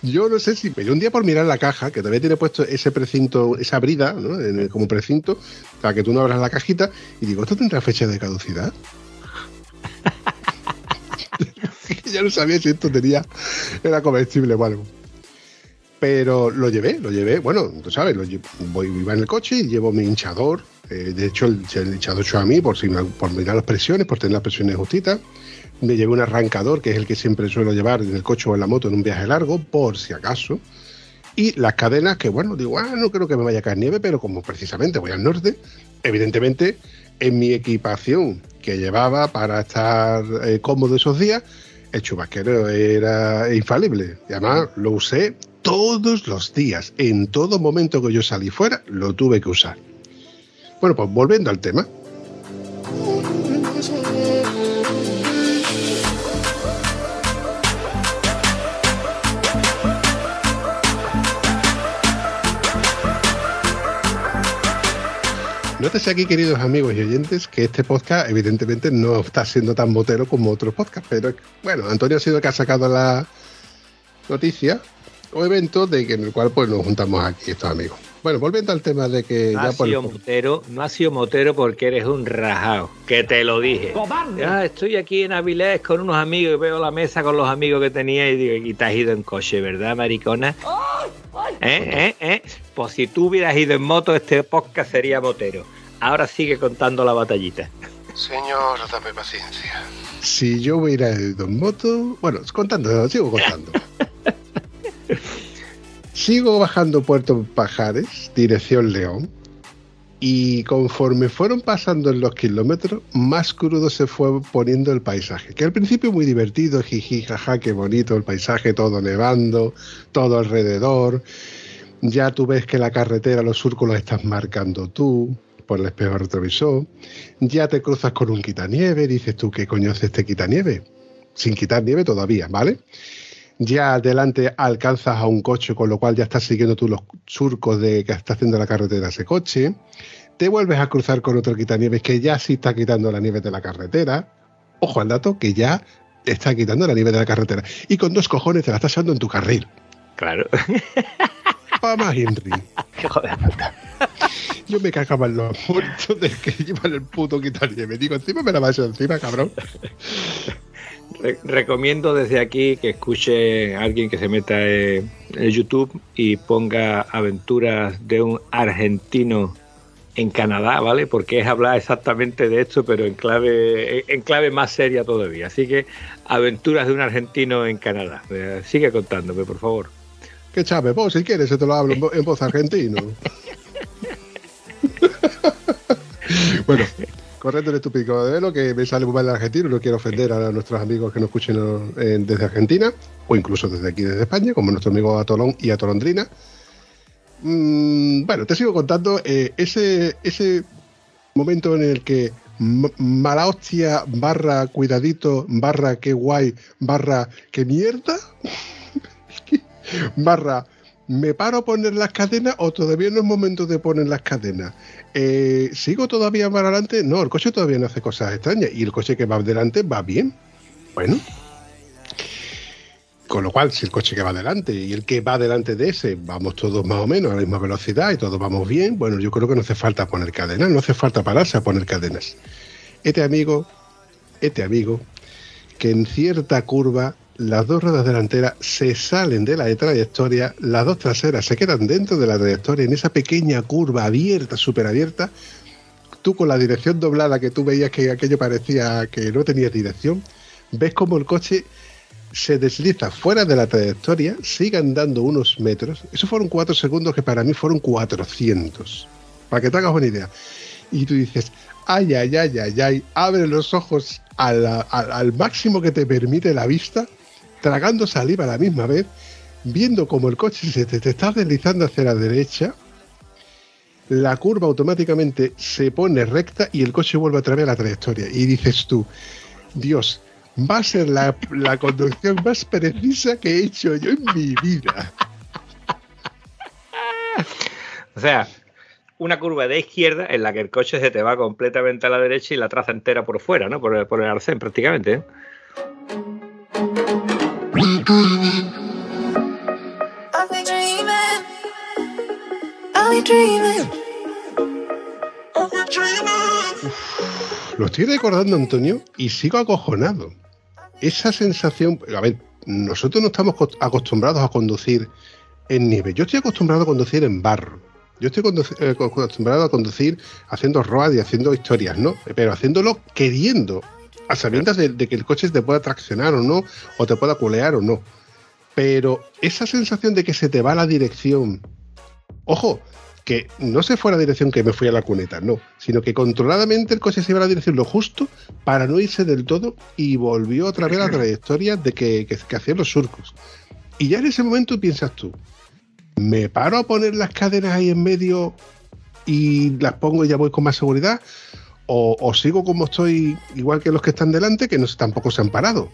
Yo no sé si me un día por mirar la caja, que todavía tiene puesto ese precinto, esa brida, ¿no? Como precinto, para que tú no abras la cajita. Y digo, ¿esto tendrá fecha de caducidad? ya no sabía si esto tenía, era comestible o algo. Pero lo llevé, lo llevé. Bueno, tú sabes, lo lle- voy, iba en el coche y llevo mi hinchador. eh, de hecho, el, el hinchador hecho a mí por, por mirar las presiones, por tener las presiones justitas. Me llevé un arrancador, que es el que siempre suelo llevar en el coche o en la moto en un viaje largo, por si acaso. Y las cadenas, que bueno, digo, ah, no creo que me vaya a caer nieve, pero como precisamente voy al norte, evidentemente en mi equipación que llevaba para estar eh, cómodo esos días, el chubasquero era infalible. Y además lo usé todos los días. En todo momento que yo salí fuera, lo tuve que usar. Bueno, pues volviendo al tema. Nótese aquí, queridos amigos y oyentes, que este podcast evidentemente no está siendo tan motero como otros podcasts, pero bueno, Antonio ha sido el que ha sacado la noticia o evento de que en el cual pues nos juntamos aquí estos amigos. Bueno, volviendo al tema de que No ya has por sido motero, no has sido motero porque eres un rajao, que te lo dije. Ya estoy aquí en Avilés con unos amigos y veo la mesa con los amigos que tenía y digo, y te has ido en coche, ¿verdad, maricona? ¿Eh, eh, eh? Pues si tú hubieras ido en moto, este podcast sería motero. Ahora sigue contando la batallita. Señor, dame paciencia. si yo hubiera ido en moto, bueno, contando, sigo contando. Sigo bajando Puerto Pajares, dirección León, y conforme fueron pasando los kilómetros, más crudo se fue poniendo el paisaje. Que al principio muy divertido, jiji, jaja, qué bonito el paisaje, todo nevando, todo alrededor. Ya tú ves que la carretera, los surcos los estás marcando tú por el espejo retrovisor. Ya te cruzas con un quitanieve, dices tú, ¿qué coño hace este quitanieve? Sin quitar nieve todavía, ¿vale? Ya adelante alcanzas a un coche, con lo cual ya estás siguiendo tú los surcos de que está haciendo la carretera ese coche. Te vuelves a cruzar con otro quitanieves que ya sí está quitando la nieve de la carretera. Ojo al dato que ya está quitando la nieve de la carretera. Y con dos cojones te la estás echando en tu carril. Claro. Pa' más, Henry. Hijo de puta. Yo me cagaba en los muertos de que llevan el puto quitanieve. Digo, encima me la vas encima, cabrón. Re- recomiendo desde aquí que escuche a alguien que se meta en, en YouTube y ponga aventuras de un argentino en Canadá, ¿vale? Porque es hablar exactamente de esto, pero en clave, en clave más seria todavía. Así que aventuras de un argentino en Canadá. Eh, Sigue contándome, por favor. Que chave, vos si quieres, se te lo hablo en vo- en voz argentino. bueno, correcto estúpido modelo que me sale muy mal el argentino, no quiero ofender a nuestros amigos que nos escuchen desde Argentina, o incluso desde aquí, desde España, como nuestro amigo Atolón y Atolondrina. Mm, bueno, te sigo contando eh, ese, ese momento en el que mala hostia barra cuidadito barra qué guay barra qué mierda barra ¿me paro a poner las cadenas o todavía no es momento de poner las cadenas? Eh, ¿Sigo todavía para adelante? No, el coche todavía no hace cosas extrañas y el coche que va adelante va bien. Bueno. Con lo cual, si el coche que va adelante y el que va delante de ese, vamos todos más o menos a la misma velocidad y todos vamos bien, bueno, yo creo que no hace falta poner cadenas, no hace falta pararse a poner cadenas. Este amigo, este amigo, que en cierta curva las dos ruedas delanteras se salen de la trayectoria, las dos traseras se quedan dentro de la trayectoria en esa pequeña curva abierta, súper abierta. Tú con la dirección doblada que tú veías que aquello parecía que no tenía dirección, ves como el coche se desliza fuera de la trayectoria, sigue andando unos metros. Eso fueron cuatro segundos que para mí fueron 400. Para que te hagas una idea. Y tú dices, ay, ay, ay, ay, ay, abre los ojos al, al máximo que te permite la vista, tragando saliva a la misma vez, viendo como el coche se te, está deslizando hacia la derecha, la curva automáticamente se pone recta y el coche vuelve a la trayectoria. Y dices tú, Dios, va a ser la, la conducción más precisa que he hecho yo en mi vida. O sea, una curva de izquierda en la que el coche se te va completamente a la derecha y la traza entera por fuera, ¿no? Por el, por el arcén prácticamente. ¿eh? Lo estoy recordando, Antonio, y sigo acojonado. Esa sensación, a ver, nosotros no estamos co- acostumbrados a conducir en nieve. Yo estoy acostumbrado a conducir en barro. Yo estoy eh, co- acostumbrado a conducir haciendo road y haciendo historias, ¿no? Pero haciéndolo queriendo, a sabiendas de, de que el coche te pueda traccionar o no, o te pueda culear o no. Pero esa sensación de que se te va la dirección, ojo, que no se fue a la dirección que me fui a la cuneta, no, sino que controladamente el coche se iba a la dirección lo justo para no irse del todo y volvió otra vez a la trayectoria de que, que, que hacían los surcos. Y ya en ese momento piensas tú, ¿me paro a poner las cadenas ahí en medio y las pongo y ya voy con más seguridad? ¿O, sigo como estoy, igual que los que están delante, que tampoco se han parado?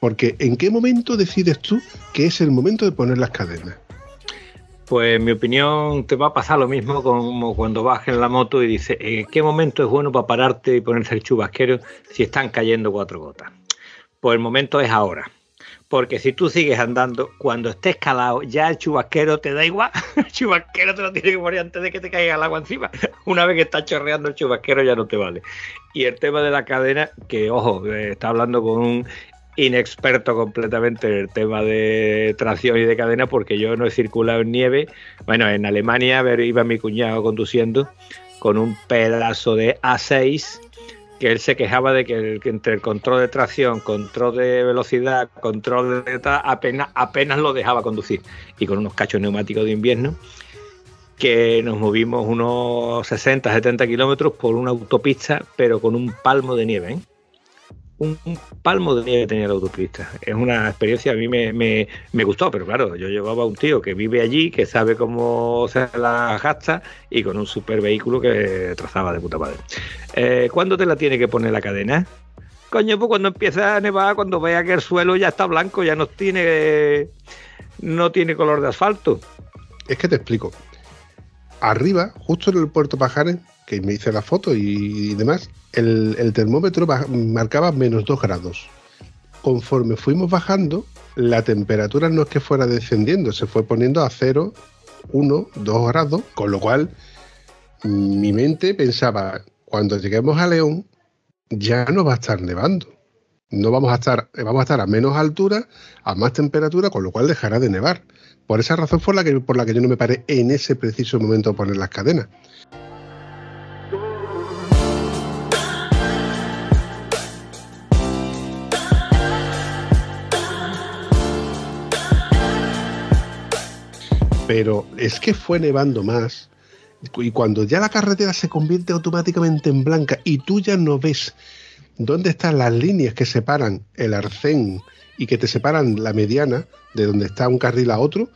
Porque ¿en qué momento decides tú que es el momento de poner las cadenas? Pues en mi opinión te va a pasar lo mismo como cuando vas en la moto y dices, ¿en qué momento es bueno para pararte y ponerse el chubasquero si están cayendo cuatro gotas? Pues el momento es ahora. Porque si tú sigues andando, cuando estés calado, ya el chubasquero te da igual. El chubasquero te lo tiene que poner antes de que te caiga el agua encima. Una vez que está chorreando el chubasquero ya no te vale. Y el tema de la cadena, que ojo, eh, está hablando con un inexperto completamente en el tema de tracción y de cadena porque yo no he circulado en nieve. Bueno, en Alemania iba mi cuñado conduciendo con un pedazo de A6 que él se quejaba de que, entre el control de tracción, control de velocidad, control de apenas, apenas lo dejaba conducir. Y con unos cachos neumáticos de invierno que nos movimos unos 60, 70 kilómetros por una autopista, pero con un palmo de nieve. ¿eh? Un, palmo de nieve tenía la autopista. Es una experiencia, a mí me, me- me gustó, pero claro, yo llevaba un tío que vive allí, que sabe cómo se la gasta y con un super vehículo que trazaba de puta madre. Eh, ¿Cuándo te la tiene que poner la cadena? Coño, pues cuando empieza a nevar, cuando vea que el suelo ya está blanco, ya no tiene, no tiene color de asfalto. Es que te explico. Arriba, justo en el puerto Pajares, que me hice la foto y, demás, el, el termómetro ba- marcaba menos 2 grados. Conforme fuimos bajando, la temperatura no es que fuera descendiendo, se fue poniendo a 0, 1, 2 grados, con lo cual mi mente pensaba, cuando lleguemos a León, ya no va a estar nevando. No vamos a estar, vamos a estar a menos altura, a más temperatura, con lo cual dejará de nevar. Por esa razón fue la que, por la que yo no me paré en ese preciso momento a poner las cadenas. Pero es que fue nevando más. Y cuando ya la carretera se convierte automáticamente en blanca y tú ya no ves dónde están las líneas que separan el arcén y que te separan la mediana de donde está un carril a otro,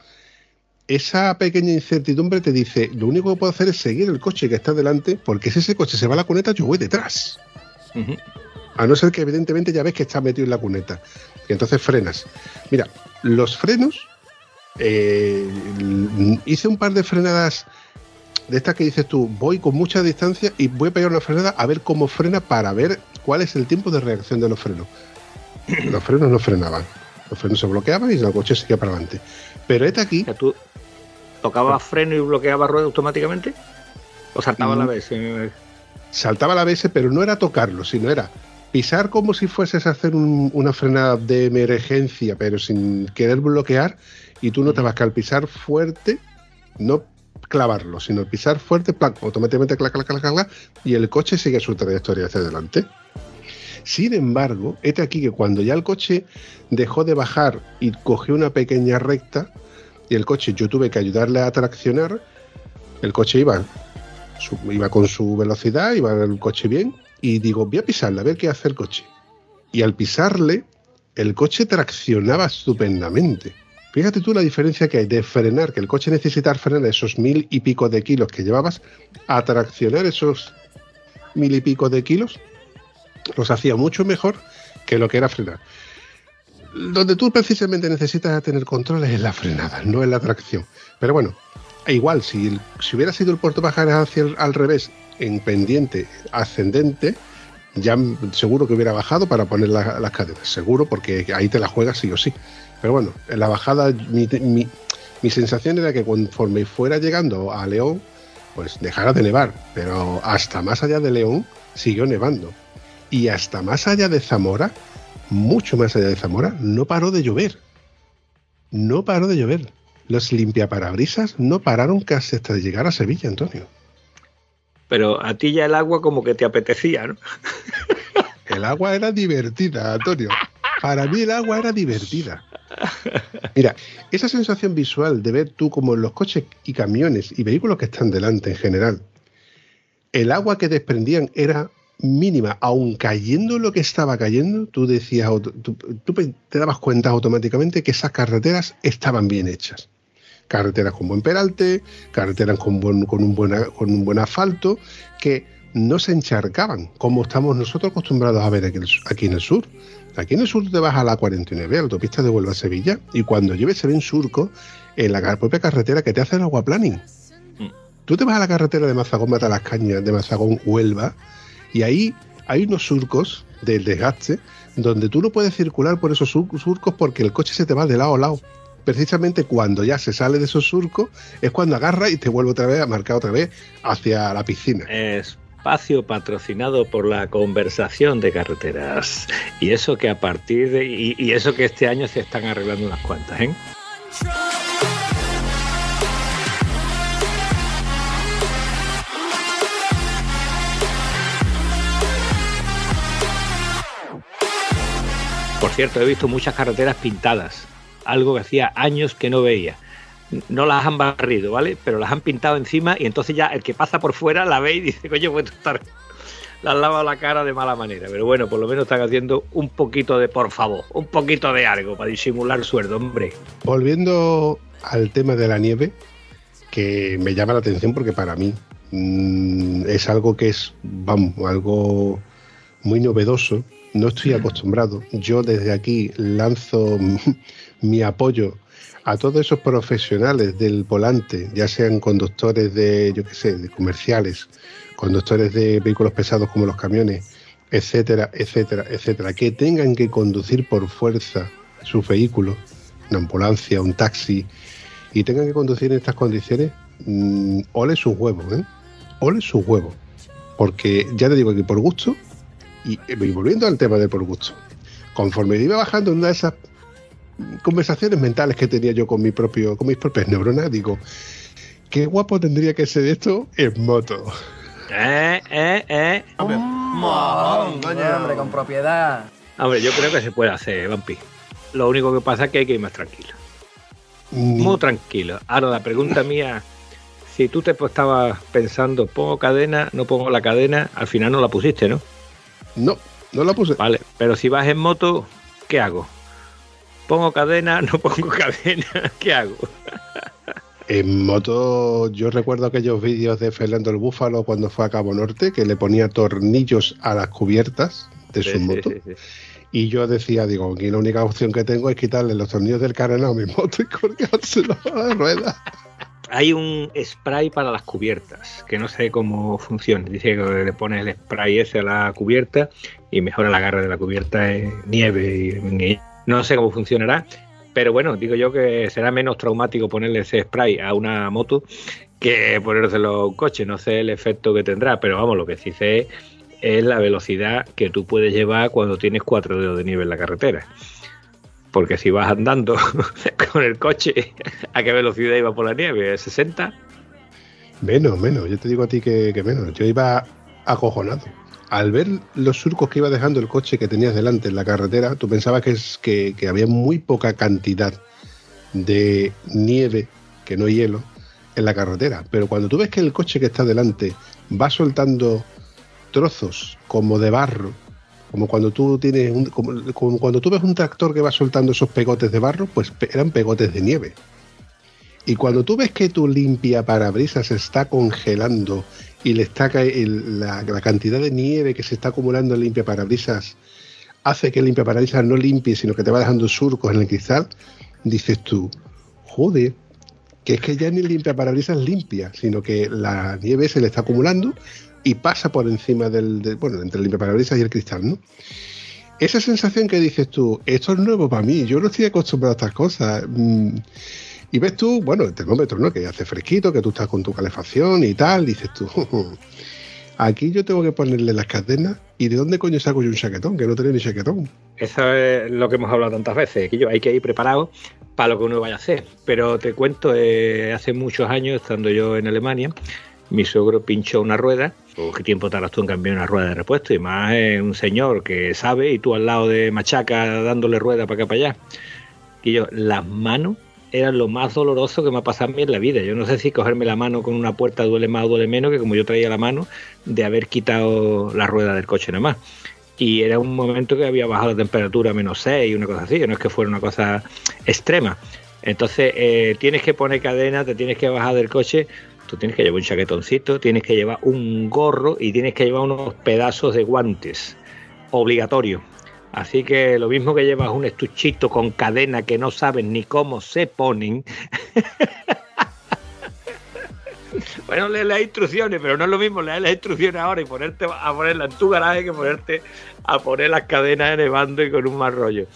esa pequeña incertidumbre te dice, lo único que puedo hacer es seguir el coche que está delante, porque si ese coche se va a la cuneta, yo voy detrás. A no ser que evidentemente ya ves que está metido en la cuneta. Y entonces frenas. Mira, los frenos, eh, hice un par de frenadas de estas que dices tú, voy con mucha distancia y voy a pegar una frenada a ver cómo frena para ver cuál es el tiempo de reacción de los frenos. Los frenos no frenaban. Los frenos se bloqueaban y el coche seguía para adelante. Pero este aquí, ¿Tú tocabas freno y bloqueabas rueda automáticamente? ¿O saltaba Mm. la vez? Eh, saltaba la ABS, pero no era tocarlo, sino era pisar como si fueses a hacer un- una frenada de emergencia, pero sin querer bloquear, y tú no te vas que al pisar fuerte, no clavarlo, sino pisar fuerte, plan, automáticamente clac, clac, clac, clac, y el coche sigue su trayectoria hacia adelante. Sin embargo, este aquí que cuando ya el coche dejó de bajar y cogió una pequeña recta, y el coche yo tuve que ayudarle a traccionar, el coche iba, iba con su velocidad, iba el coche bien, y digo, voy a pisarle, a ver qué hace el coche. Y al pisarle, el coche traccionaba estupendamente. Fíjate tú la diferencia que hay de frenar, que el coche necesita frenar esos mil y pico de kilos que llevabas, a traccionar esos mil y pico de kilos, los hacía mucho mejor que lo que era frenar. Donde tú precisamente necesitas tener control es en la frenada, no en la tracción. Pero bueno, igual, si, si hubiera sido el puerto bajar hacia el- al revés, en pendiente ascendente, ya seguro que hubiera bajado para poner la- las cadenas. Seguro, porque ahí te la juegas sí o sí. Pero bueno, en la bajada, mi, mi- mi sensación era que conforme fuera llegando a León, pues dejara de nevar. Pero hasta más allá de León, siguió nevando. Y hasta más allá de Zamora, mucho más allá de Zamora, no paró de llover. No paró de llover. Los limpiaparabrisas no pararon casi hasta llegar a Sevilla, Antonio. Pero a ti ya el agua como que te apetecía, ¿no? El agua era divertida, Antonio. Para mí el agua era divertida. Mira, esa sensación visual de ver tú como los coches y camiones y vehículos que están delante en general, el agua que desprendían era mínima, aun cayendo lo que estaba cayendo, tú decías, tú, tú te dabas cuenta automáticamente que esas carreteras estaban bien hechas. Carreteras con buen peralte, carreteras con, buen, con, un, buen, con un buen asfalto, que no se encharcaban, como estamos nosotros acostumbrados a ver aquí, en el su- aquí en el sur. Aquí en el sur te vas a la 49, a la autopista de Huelva a Sevilla, y cuando llueve se ven surcos en la propia carretera que te hacen aguaplaning. Tú te vas a la carretera de Mazagón, Mata las Cañas, de Mazagón, Huelva, y ahí hay unos surcos del desgaste donde tú no puedes circular por esos sur- surcos porque el coche se te va de lado a lado. Precisamente cuando ya se sale de esos surcos es cuando agarra y te vuelve otra vez a marcar otra vez hacia la piscina. Espacio patrocinado por la conversación de carreteras. Y eso que a partir de. Y, y eso que este año se están arreglando unas cuantas, ¿eh? Por cierto, he visto muchas carreteras pintadas. Algo que hacía años que no veía. No las han barrido, ¿vale? Pero las han pintado encima y entonces ya el que pasa por fuera la ve y dice, coño, pues estar. Le han lavado la cara de mala manera. Pero bueno, por lo menos están haciendo un poquito de por favor, un poquito de algo para disimular sueldo, hombre. Volviendo al tema de la nieve, que me llama la atención porque para mí mm, es algo que es, vamos, algo muy novedoso. No estoy acostumbrado. Yo desde aquí lanzo mi apoyo a todos esos profesionales del volante, ya sean conductores de, yo qué sé, de comerciales, conductores de vehículos pesados como los camiones, etcétera, etcétera, etcétera, que tengan que conducir por fuerza sus vehículos, una ambulancia, un taxi, y tengan que conducir en estas condiciones, mm, ole sus huevos, ¿eh? Ole sus huevos. Porque ya te digo que por gusto, y, y volviendo al tema de por gusto, conforme iba bajando en una de esas conversaciones mentales que tenía yo con mi propio, con mis propias neuronas, digo, qué guapo tendría que ser esto en moto. Eh, eh, eh. Coño. Hombre, con propiedad. Hombre, yo creo que se puede hacer, Vampi. Lo único que pasa es que hay que ir más tranquilo. Muy tranquilo. Ahora, la pregunta mía, si tú te estabas pensando, pongo cadena, no pongo la cadena, al final no la pusiste, ¿no? No, no la puse. Vale, pero si vas en moto, ¿qué hago? ¿Pongo cadena, no pongo cadena? ¿Qué hago? En moto, yo recuerdo aquellos vídeos de Fernando el Búfalo cuando fue a Cabo Norte, que le ponía tornillos a las cubiertas de su Sí, moto. sí, sí. Y yo decía, digo, aquí la única opción que tengo es quitarle los tornillos del carenado a mi moto y colgárselo a la rueda. Hay un spray para las cubiertas, que no sé cómo funciona. Dice que le pones el spray ese a la cubierta y mejora la agarre de la cubierta en nieve. Y, no sé cómo funcionará, pero bueno, digo yo que será menos traumático ponerle ese spray a una moto que ponérselo a un coche. No sé el efecto que tendrá, pero vamos, lo que sí sé es la velocidad que tú puedes llevar cuando tienes cuatro dedos de nieve en la carretera. Porque si vas andando con el coche, ¿a qué velocidad iba por la nieve? ¿60? Menos, menos. Yo te digo a ti que, menos. Yo iba acojonado. Al ver los surcos que iba dejando el coche que tenías delante en la carretera, tú pensabas que, que, que había muy poca cantidad de nieve, que no hielo, en la carretera. Pero cuando tú ves que el coche que está delante va soltando trozos como de barro, como cuando tú tienes un- como, cuando tú ves un tractor que va soltando esos pegotes de barro, pues eran pegotes de nieve. Y cuando tú ves que tu limpia parabrisas se está congelando y le está la, cantidad de nieve que se está acumulando en limpia parabrisas hace que el limpia parabrisas no limpie, sino que te va dejando surcos en el cristal, dices tú, joder, que es que ya ni limpia parabrisas limpia, sino que la nieve se le está acumulando y pasa por encima del, bueno, entre el limpia parabrisas y el cristal, ¿no? Esa sensación que dices tú, esto es nuevo para mí, yo no estoy acostumbrado a estas cosas. mm, y ves tú, bueno, el termómetro, ¿no? Que hace fresquito, que tú estás con tu calefacción y tal, dices tú, aquí yo tengo que ponerle las cadenas y ¿de dónde coño saco yo un chaquetón? Que no tenía ni chaquetón. Eso es lo que hemos hablado tantas veces, que yo hay que ir preparado para lo que uno vaya a hacer. Pero te cuento, eh, hace muchos años, estando yo en Alemania, mi suegro pinchó una rueda. Oh, ¿Qué tiempo tardas tú en cambiar una rueda de repuesto? Y más un señor que sabe y tú al lado de machaca dándole rueda para acá para allá. Y yo, las manos eran lo más doloroso que me ha pasado a mí en la vida. Yo no sé si cogerme la mano con una puerta duele más o duele menos que como yo traía la mano de haber quitado la rueda del coche nada más y era un momento que había bajado la temperatura a menos 6, una cosa así, no es que fuera una cosa extrema. Entonces, eh, tienes que poner cadena, te tienes que bajar del coche, tienes que llevar un chaquetoncito, tienes que llevar un gorro y tienes que llevar unos pedazos de guantes, obligatorio. Así que lo mismo que llevas un estuchito con cadena que no sabes ni cómo se ponen. Bueno, lee las instrucciones, pero no es lo mismo leer las instrucciones ahora y ponerte a ponerla en tu garaje que ponerte a poner las cadenas nevando y con un mal rollo.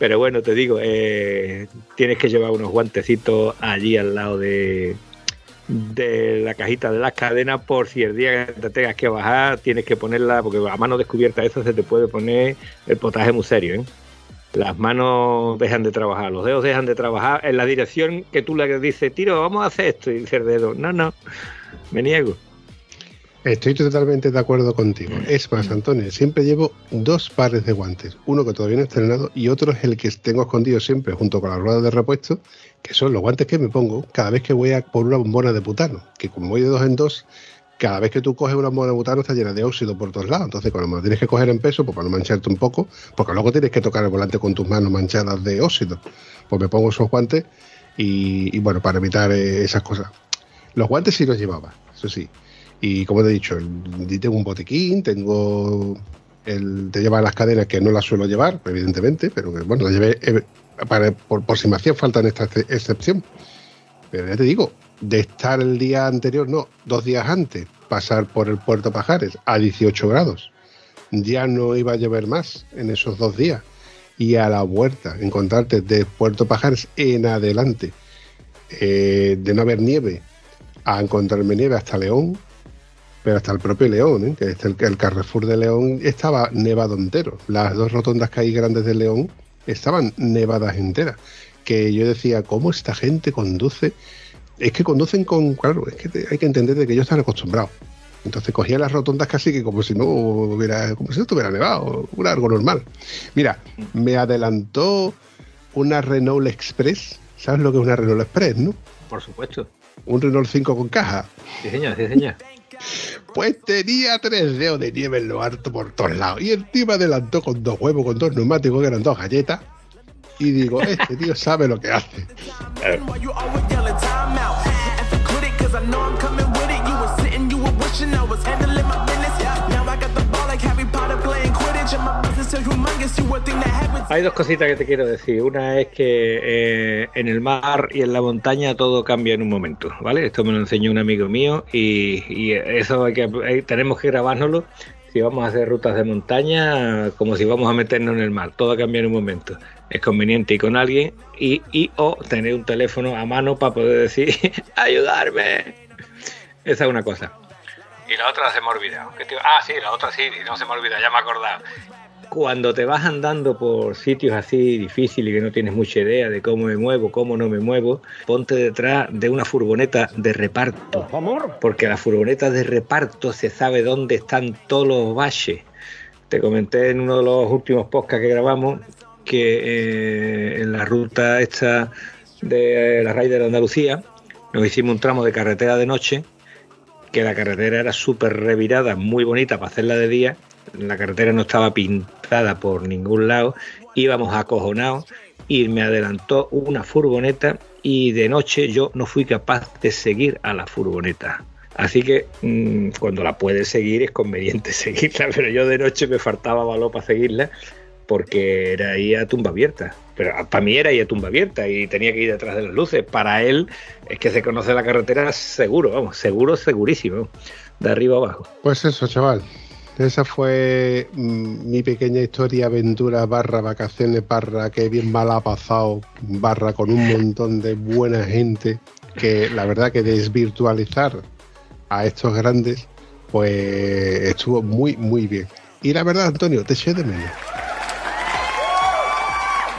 Pero bueno, te digo, eh, tienes que llevar unos guantecitos allí al lado de, de la cajita de las cadenas por si el día que te tengas que bajar tienes que ponerla, porque a mano descubierta eso se te puede poner el potaje muy serio, ¿eh? Las manos dejan de trabajar, los dedos dejan de trabajar en la dirección que tú le dices, tiro, vamos a hacer esto, y dice el dedo, no, no, me niego. Estoy totalmente de acuerdo contigo. Es más, Antonio, siempre llevo dos pares de guantes. Uno que todavía no he estrenado y otro es el que tengo escondido siempre junto con la rueda de repuesto, que son los guantes que me pongo cada vez que voy a por una bombona de butano. Que como voy de dos en dos, cada vez que tú coges una bombona de butano está llena de óxido por todos lados. Entonces, cuando tienes que coger en peso, pues para no mancharte un poco, porque luego tienes que tocar el volante con tus manos manchadas de óxido. Pues me pongo esos guantes y, bueno, para evitar eh, esas cosas. Los guantes sí los llevaba, eso sí. Y como te he dicho, tengo un botiquín, tengo el de llevar las cadenas que no las suelo llevar, evidentemente, pero bueno, las llevé eh, por, si me hacía falta esta ex- excepción. Pero ya te digo, de estar el día anterior, no, dos días antes, pasar por el puerto Pajares a 18 grados, ya no iba a llover más en esos dos días. Y a la vuelta, encontrarte de Puerto Pajares en adelante, eh, de no haber nieve, a encontrarme nieve hasta León, pero hasta el propio León, ¿eh? que el, el Carrefour de León estaba nevado entero. Las dos rotondas que hay grandes de León estaban nevadas enteras. Que yo decía, ¿cómo esta gente conduce? Es que conducen con, claro, es que hay que entender de que ellos están acostumbrados. Entonces cogía las rotondas casi que como si no hubiera, como si no estuviera nevado, algo normal. Mira, me adelantó una Renault Express. ¿Sabes lo que es una Renault Express, no? Por supuesto. Un Renault 5 con caja. Sí, señor, sí, señor. Pues tenía tres dedos de nieve en lo harto por todos lados. Y me adelantó con dos huevos, con dos neumáticos, que eran dos galletas. Y digo, este tío sabe lo que hace. Hay dos cositas que te quiero decir. Una es que eh, en el mar y en la montaña todo cambia en un momento, ¿vale? Esto me lo enseñó un amigo mío y, eso hay que, hay- tenemos que grabárnoslo si vamos a hacer rutas de montaña como si vamos a meternos en el mar. Todo cambia en un momento. Es conveniente ir con alguien y, o tener un teléfono a mano para poder decir, ayudarme. Esa es una cosa. Y la otra se me ha olvidado. ¿Qué te- Ah, sí, la otra sí, no se me ha olvidado, ya me he acordado. Cuando te vas andando por sitios así difíciles y que no tienes mucha idea de cómo me muevo, cómo no me muevo, ponte detrás de una furgoneta de reparto. Porque la furgoneta de reparto se sabe dónde están todos los valles. Te comenté en uno de los últimos podcasts que grabamos que eh, en la ruta esta de la Raíz de Andalucía nos hicimos un tramo de carretera de noche que la carretera era súper revirada, muy bonita para hacerla de día. La carretera no estaba pintada por ningún lado, íbamos acojonados y me adelantó una furgoneta y de noche yo no fui capaz de seguir a la furgoneta. Así que mm, cuando la puedes seguir es conveniente seguirla, pero yo de noche me faltaba valor para seguirla porque era ahí a tumba abierta. Pero para mí era ahí a tumba abierta y tenía que ir detrás de las luces. Para él es que se conoce la carretera seguro, vamos, seguro, segurísimo, de arriba abajo. Pues eso, chaval. Esa fue mm, mi pequeña historia, aventura, barra vacaciones, barra que bien mal ha pasado, barra con un montón de buena gente, que la verdad que desvirtualizar a estos grandes, pues estuvo muy, muy bien. Y la verdad, Antonio, te eché de menos.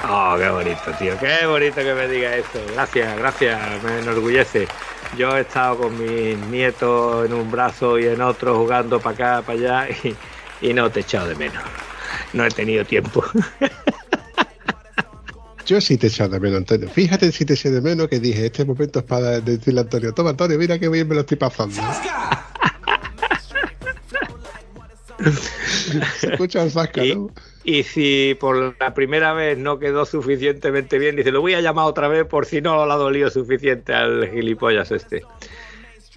Oh, qué bonito, tío, qué bonito que me diga eso. Gracias, gracias, me enorgullece. Yo he estado con mis nietos en un brazo y en otro jugando para acá, para allá y, y no te he echado de menos. No he tenido tiempo. Yo sí te eché de menos, Antonio. Fíjate si te eché de menos que dije, este momento es para decirle a Antonio, toma Antonio, mira que bien me lo estoy pasando. Se escucha el zasca, ¿no? y si por la primera vez no quedó suficientemente bien, dice, lo voy a llamar otra vez por si no le ha dolido suficiente al gilipollas este.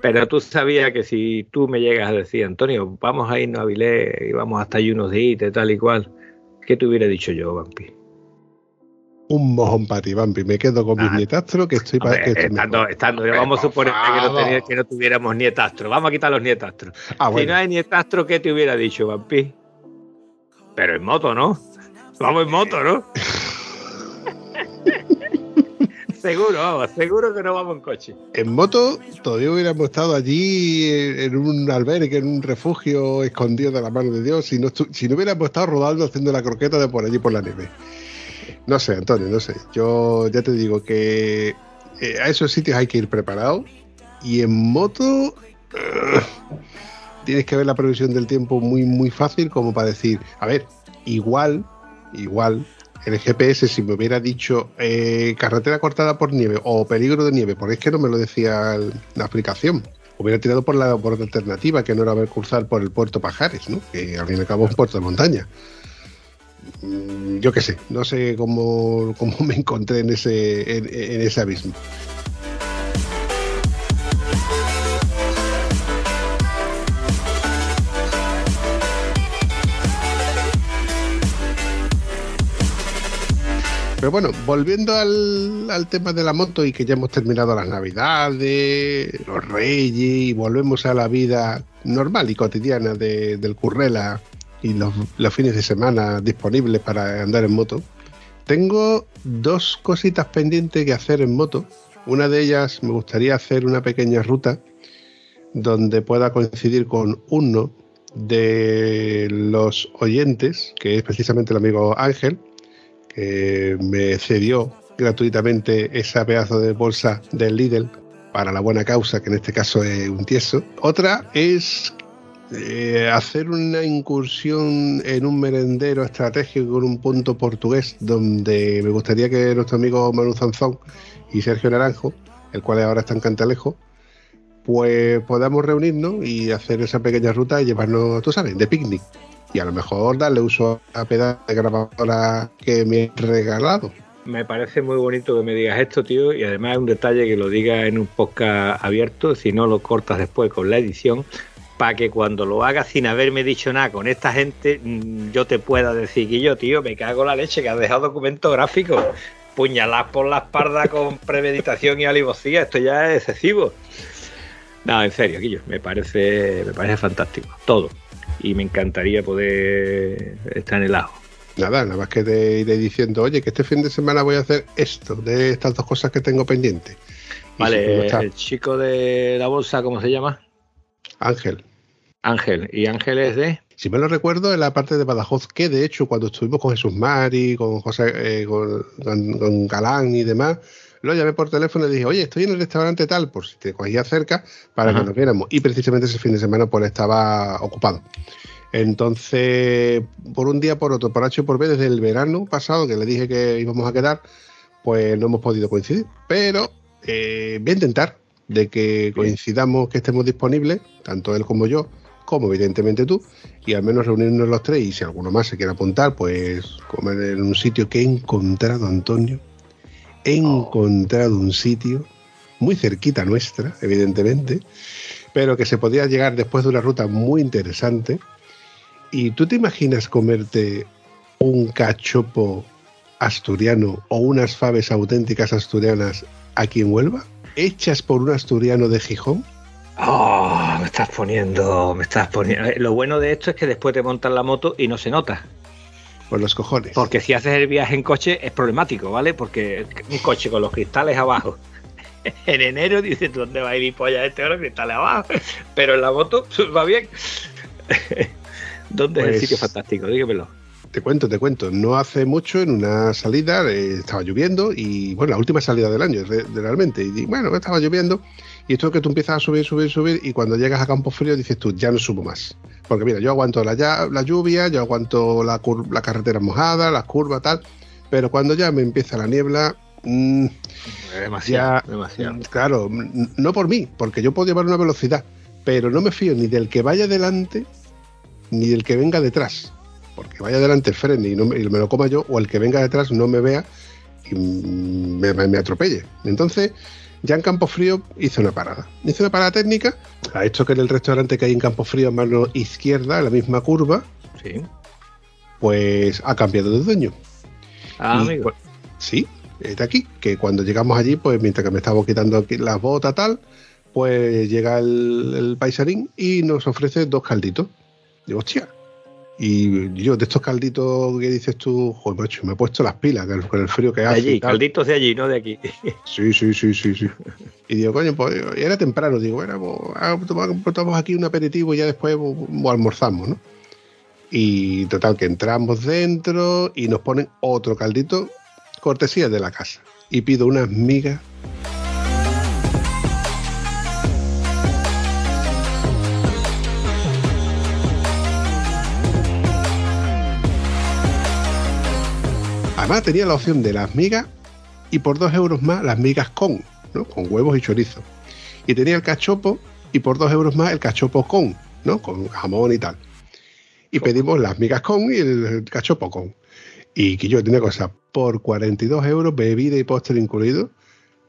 Pero tú sabías que si tú me llegas a decir, Antonio, vamos a irnos a Vilés y vamos hasta allí unos días y tal y cual, ¿qué te hubiera dicho yo, Vampi? Un mojón para ti, Bambi. Me quedo con mis Ah. nietastros, que estoy para que estoy estando, mejor. estando, vamos a suponer que no, favor. tenía- que no tuviéramos nietastro. Vamos a quitar los nietastros. Ah, Si no hay nietastro, ¿qué te hubiera dicho, Vampi? Pero en moto, ¿no? Vamos en moto, ¿no? seguro, vamos, seguro que no vamos en coche. En moto todavía hubiéramos estado allí en, en un albergue, en un refugio escondido de la mano de Dios, si no, si no hubiéramos estado rodando haciendo la croqueta de por allí por la nieve. No sé, Antonio, no sé. Yo ya te digo que eh, a esos sitios hay que ir preparado y en moto eh, tienes que ver la previsión del tiempo muy, muy fácil como para decir, a ver, igual, igual, el GPS si me hubiera dicho eh, carretera cortada por nieve o peligro de nieve, porque es que no me lo decía la aplicación. Hubiera tirado por la, por la alternativa, que no era ver cruzar por el puerto Pajares, ¿no? que al fin y al cabo es un puerto de montaña. Mm, Yo qué sé, no sé cómo, cómo me encontré en ese, en ese abismo. Pero bueno, volviendo al, tema de la moto y que ya hemos terminado las navidades, los reyes y volvemos a la vida normal y cotidiana de- del Currela y los fines de semana disponibles para andar en moto, tengo dos cositas pendientes que hacer en moto. Una de ellas me gustaría hacer una pequeña ruta donde pueda coincidir con uno de los oyentes, que es precisamente el amigo Ángel, que me cedió gratuitamente esa pedazo de bolsa del Lidl para la buena causa, que en este caso es un tieso. Otra es eh, hacer una incursión en un merendero estratégico en un punto portugués donde me gustaría que nuestro amigo Manu Zanzón y Sergio Naranjo, el cual ahora está en Cantalejo, pues podamos reunirnos y hacer esa pequeña ruta y llevarnos, tú sabes, de picnic. Y a lo mejor darle uso a la de grabadora que me han regalado. Me parece muy bonito que me digas esto, tío, y además es un detalle que lo digas en un podcast abierto, si no lo cortas después con la edición, para que cuando lo hagas sin haberme dicho nada con esta gente, mm, yo te pueda decir que yo, tío, me cago la leche, que has dejado documento gráfico. Puñalás por la espalda con premeditación y alivocía, esto ya es excesivo. No, en serio, Guillo, me parece, me parece fantástico, todo. Y me encantaría poder estar en el ajo. Nada, nada más que te iré diciendo, oye, que este fin de semana voy a hacer esto, de estas dos cosas que tengo pendientes. Vale, el chico de la bolsa, ¿cómo se llama? Ángel. Ángel. ¿Y Ángel es de? Si me lo recuerdo, en la parte de Badajoz, que de hecho cuando estuvimos con Jesús Mari, con José, eh, con, con- con Galán y demás, lo llamé por teléfono y dije, oye, estoy en el restaurante tal, por si te cogía cerca, para Ajá. que nos viéramos. Y precisamente ese fin de semana pues estaba ocupado. Entonces, por un día, por otro, por H y por B, desde el verano pasado, que le dije que íbamos a quedar, pues no hemos podido coincidir. Pero eh, voy a intentar de que coincidamos, que estemos disponibles, tanto él como yo, como evidentemente tú, y al menos reunirnos los tres. Y si alguno más se quiere apuntar, pues comer en un sitio que he encontrado, Antonio. He encontrado un sitio muy cerquita nuestra, evidentemente, pero que se podía llegar después de una ruta muy interesante. ¿Y tú te imaginas comerte un cachopo asturiano o unas faves auténticas asturianas aquí en Huelva? ¿Hechas por un asturiano de Gijón? Oh, me estás poniendo, me estás poniendo. Eh, Lo bueno de esto es que después te montas la moto y no se nota. Por los cojones. Porque si haces el viaje en coche es problemático, ¿vale? Porque un coche con los cristales abajo. En enero dices, ¿tú dónde va a ir polla este con los cristales abajo? Pero en la moto va bien. ¿Dónde es el Pues- sitio fantástico? Dígamelo. Te cuento, te cuento. No hace mucho en una salida eh, estaba lloviendo y, bueno, la última salida del año, re- realmente. Y bueno, estaba lloviendo y esto es que tú empiezas a subir, subir, subir y cuando llegas a Campo Frío dices tú, ya no subo más. Porque mira, yo aguanto la, lluvia, yo aguanto la, la carretera mojada, las curvas, tal. Pero cuando ya me empieza la niebla, mm, Demasiado, ya, demasiado. mm, claro, mm, no por mí, porque yo puedo llevar una velocidad, pero no me fío ni del que vaya delante ni del que venga detrás. Porque vaya delante frene y, no me, y me lo coma yo, o el que venga detrás no me vea y me, me- me atropelle. Entonces, ya en Campo Frío hice una parada. Hice una parada técnica. A esto que en el restaurante que hay en Campo Frío, a mano izquierda, en la misma curva, Sí. pues ha cambiado de dueño. Ah, Y, amigo. pues, sí, es de aquí. Que cuando llegamos allí, pues mientras que me estaba quitando aquí las botas, tal, pues llega el, el paisarín y nos ofrece dos calditos. Digo, hostia. Y yo, de estos calditos que dices tú, joder, macho, me he puesto las pilas con el, frío que De hace. allí, calditos de allí, no de aquí. Sí, sí, sí, sí, sí. Y digo, coño, pues era temprano, digo, bueno, pues, ah, toma- tomamos aquí un aperitivo y ya después pues, pues, almorzamos, ¿no? Y total, que entramos dentro y nos ponen otro caldito, cortesía de la casa. Y pido unas migas. Además tenía la opción de las migas y por dos euros más las migas con, ¿no? Con huevos y chorizo. Y tenía el cachopo y por dos euros más el cachopo con, ¿no? Con jamón y tal. Y pedimos las migas con y el, el cachopo con. Y que yo tenía cosa, por 42 euros, bebida y postre incluido.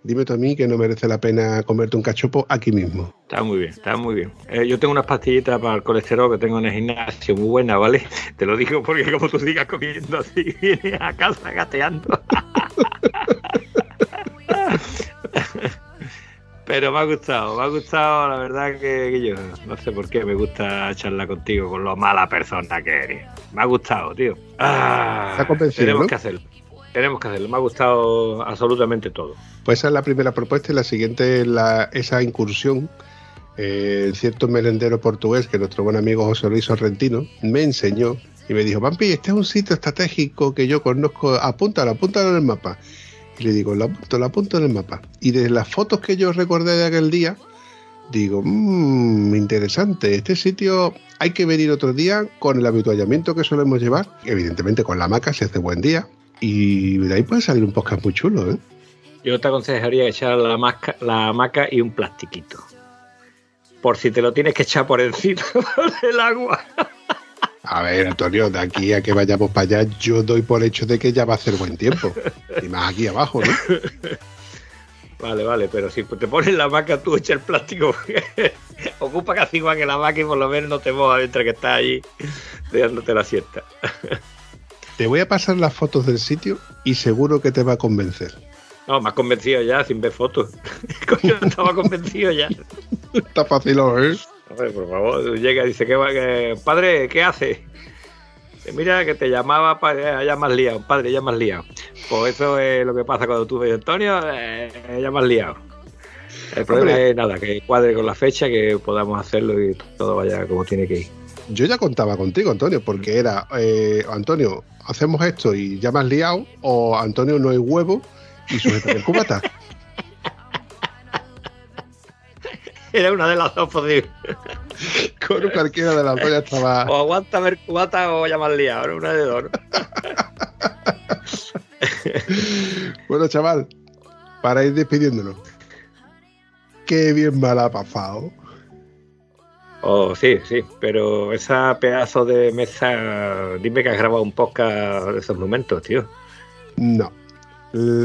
Dime tú a mí que no merece la pena comerte un cachopo aquí mismo. Está muy bien, está muy bien. Eh, yo tengo unas pastillitas para el colesterol que tengo en el gimnasio muy buenas, ¿vale? Te lo digo porque como tú sigas comiendo así, vienes a casa gateando. Pero me ha gustado, me ha gustado, la verdad que, que yo no sé por qué me gusta charlar contigo con lo mala persona que eres. Me ha gustado, tío. Ah, ha convencido, tenemos ¿no? que hacerlo. Tenemos que hacerlo. Me ha gustado absolutamente todo. Pues esa es la primera propuesta y la siguiente es esa incursión eh, cierto merendero portugués que nuestro buen amigo José Luis Sorrentino me enseñó y me dijo, Vampi, este es un sitio estratégico que yo conozco, apúntalo, apúntalo en el mapa. Y le digo, lo apunto, lo apunto en el mapa. Y de las fotos que yo recordé de aquel día, digo, mmm, interesante, este sitio hay que venir otro día con el habituallamiento que solemos llevar, evidentemente con la hamaca si hace buen día, y de ahí puede salir un podcast muy chulo, ¿eh? Yo te aconsejaría echar la, masca, la hamaca y un plastiquito. Por si te lo tienes que echar por encima del agua. A ver, Antonio, de aquí a que vayamos para allá, yo doy por hecho de que ya va a hacer buen tiempo. Y más aquí abajo, ¿no? Vale, vale, pero si te pones la hamaca, tú echa el plástico. Ocupa casi igual que la hamaca y por lo menos no te mojas mientras que estás allí dándote la siesta. Te voy a pasar las fotos del sitio y seguro que te va a convencer. No, me has convencido ya sin ver fotos. Coño, estaba convencido ya. Está fácil, ¿eh? A ver, por favor, llega y dice, ¿qué va- que- padre, ¿qué hace? Mira, que te llamaba para ya más liado, padre, ya más liado. Pues eso es lo que pasa cuando tú ves Antonio, eh, ya más liado. El problema Hombre. es nada, que cuadre con la fecha, que podamos hacerlo y todo vaya como tiene que ir. Yo ya contaba contigo, Antonio, porque era, eh, Antonio, hacemos esto y ya me has liado, o Antonio no hay huevo y sujeta el cubata. Era una de las dos posibles. Con cualquiera de las dos ya estaba. O aguanta ver cubata o ya más liado, ¿no? una de dos. ¿no? Bueno, chaval, para ir despidiéndonos. Qué bien me la ha pasado. Oh, sí, sí, pero esa pedazo de mesa, dime que has grabado un podcast de esos momentos, tío. No.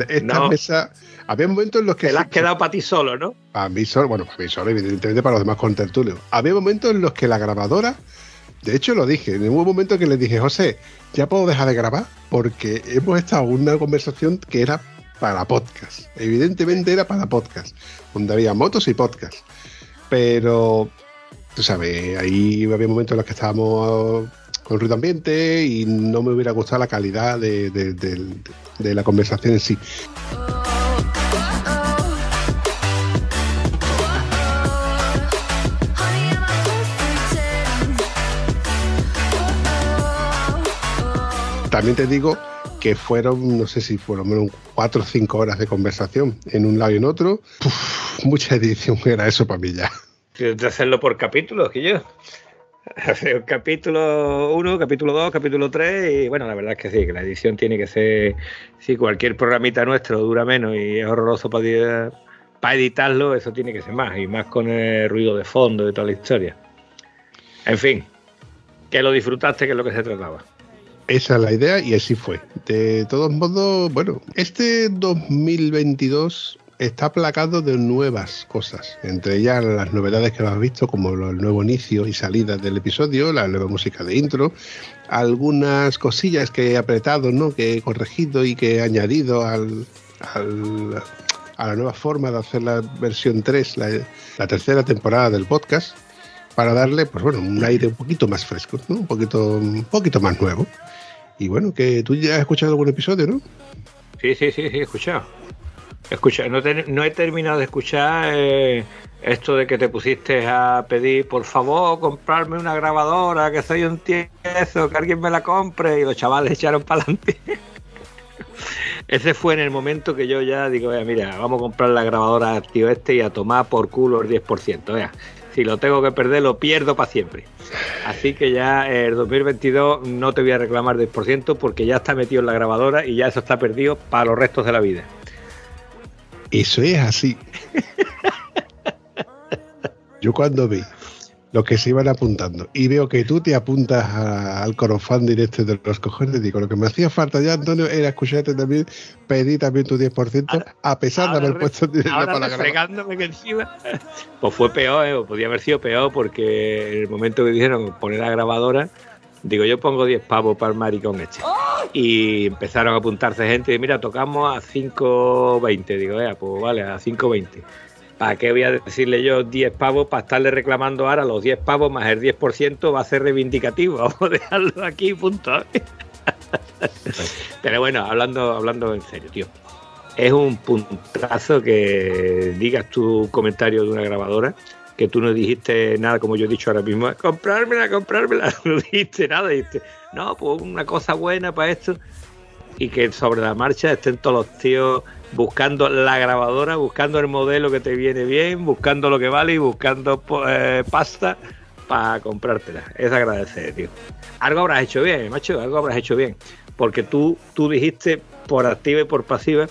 Esta No. mesa. Había momentos en los que. Te la has quedado para ti solo, ¿no? Para mí solo, bueno, para mí solo, evidentemente para los demás con tertulio. Había momentos en los que la grabadora, de hecho lo dije, en un momento que le dije, José, ya puedo dejar de grabar porque hemos estado en una conversación que era para podcast. Evidentemente era para podcast, donde había motos y podcast. Pero, tú sabes, ahí había momentos en los que estábamos con ruido ambiente y no me hubiera gustado la calidad de, de- la conversación en sí. También te digo que fueron, no sé si fueron menos cuatro o cinco horas de conversación en un lado y en otro. Mucha edición era eso para mí ya. Que hacerlo por capítulos, que yo. Hacer capítulo 1, capítulo 2, capítulo 3 y bueno, la verdad es que sí, que la edición tiene que ser, si cualquier programita nuestro dura menos y es horroroso para, para editarlo, eso tiene que ser más y más con el ruido de fondo y toda la historia. En fin, que lo disfrutaste, que es lo que se trataba. Esa es la idea y así fue. De todos modos, bueno, este 2022 está plagado de nuevas cosas. Entre ellas las novedades que has visto, como el nuevo inicio y salida del episodio, la nueva música de intro, algunas cosillas que he apretado, ¿no? que he corregido y que he añadido al, al- a la nueva forma de hacer la versión 3, la, la tercera temporada del podcast, para darle, pues bueno, un aire un poquito más fresco, ¿no? un poquito, un poquito más nuevo. Y bueno, que tú ya has escuchado algún episodio, ¿no? Sí, sí, sí, sí, he escuchado. He escuchado. No, no he terminado de escuchar eh, esto de que te pusiste a pedir, por favor, comprarme una grabadora, que soy un tieso, que alguien me la compre, y los chavales echaron para adelante. Ese fue en el momento que yo ya digo, "Vea, mira, vamos a comprar la grabadora tío este y a tomar por culo el 10%. Vea, si lo tengo que perder, lo pierdo para siempre. Así que ya el 2022 no te voy a reclamar 10% porque ya está metido en la grabadora y ya eso está perdido para los restos de la vida. Eso es así. Yo cuando vi los que se iban apuntando y veo que tú te apuntas a- al crowdfunding este de los cojones, digo, lo que me hacía falta ya, Antonio, era escucharte también, pedir también tu 10%, a pesar de Ahora haber puesto dinero ahora para que encima. Pues fue peor, ¿eh? Podía haber sido peor porque en el momento que dijeron poner la grabadora, digo, yo pongo 10 pavos para el maricón este. Y empezaron a apuntarse gente, mira, tocamos a 5.20. Digo, "Ea, pues vale, a 5.20. ¿Para qué voy a decirle yo 10 pavos para estarle reclamando ahora los 10 pavos más el 10% va a ser reivindicativo? Vamos a dejarlo aquí, punto. Pero bueno, hablando, hablando en serio, tío. Es un puntazo que digas tu comentario de una grabadora, que tú no dijiste nada como yo he dicho ahora mismo, comprármela, comprármela, no dijiste nada, dijiste, no, pues una cosa buena para esto, y que sobre la marcha estén todos los tíos buscando la grabadora, buscando el modelo que te viene bien, buscando lo que vale y buscando po- eh, pasta para comprártela. Es agradecer, tío. Algo habrás hecho bien, macho, algo habrás hecho bien. Porque tú, tú dijiste por activa y por pasiva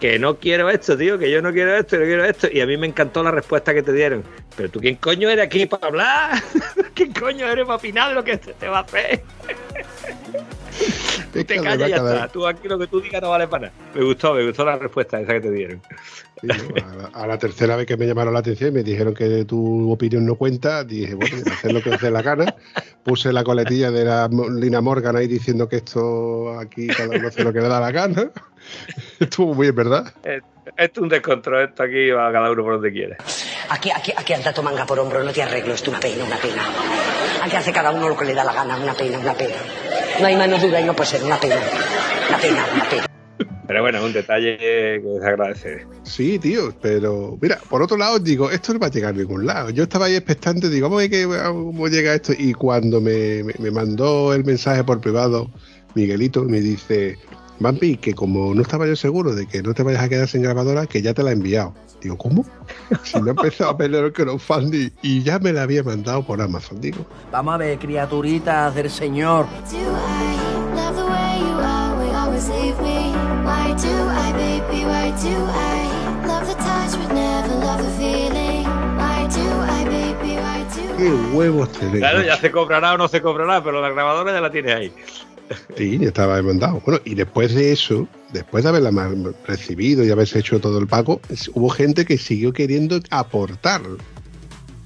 que no quiero esto, tío, que yo no quiero esto, no quiero esto. Y a mí me encantó la respuesta que te dieron. Pero tú, ¿quién coño eres aquí para hablar? ¿Quién coño eres para opinar lo que te va a hacer? Te que callas y ya está. Tú aquí lo que tú digas no vale para nada. Me gustó, me gustó la respuesta esa que te dieron. Sí, a, la, a la tercera vez que me llamaron la atención y me dijeron que tu opinión no cuenta, dije, bueno, hacer lo que os dé la gana. Puse la coletilla de la Lina Morgan ahí diciendo que esto aquí cada uno hace lo que le da la gana. Estuvo muy bien, ¿verdad? Esto es un descontrol, esto aquí va cada uno por donde quiera. Aquí, aquí, aquí anda tu manga por hombro, no te arreglo, esto una pena, una pena. Aquí hace cada uno lo que le da la gana, una pena, una pena. No hay mano dura y no puede ser, una pena. Una pena, una pena. Pero bueno, un detalle que se agradece. Sí, tío, pero mira, por otro lado, digo, esto no va a llegar a ningún lado. Yo estaba ahí expectante, digo, vamos a ver qué- cómo llega esto. Y cuando me, me- me mandó el mensaje por privado, Miguelito me dice, Vampi, que como no estaba yo seguro de que no te vayas a quedar sin grabadora, que ya te la he enviado. Digo, ¿cómo? Si no he empezado a pelear el crowdfunding y ya me la había mandado por Amazon, digo. Vamos a ver, criaturitas del Señor. ¿Qué huevos tenéis? Claro, ya se cobrará o no se cobrará, pero la grabadora ya la tiene ahí. Sí, ya estaba demandado. Bueno, y después de eso, después de haberla recibido y haberse hecho todo el pago, hubo gente que siguió queriendo aportar.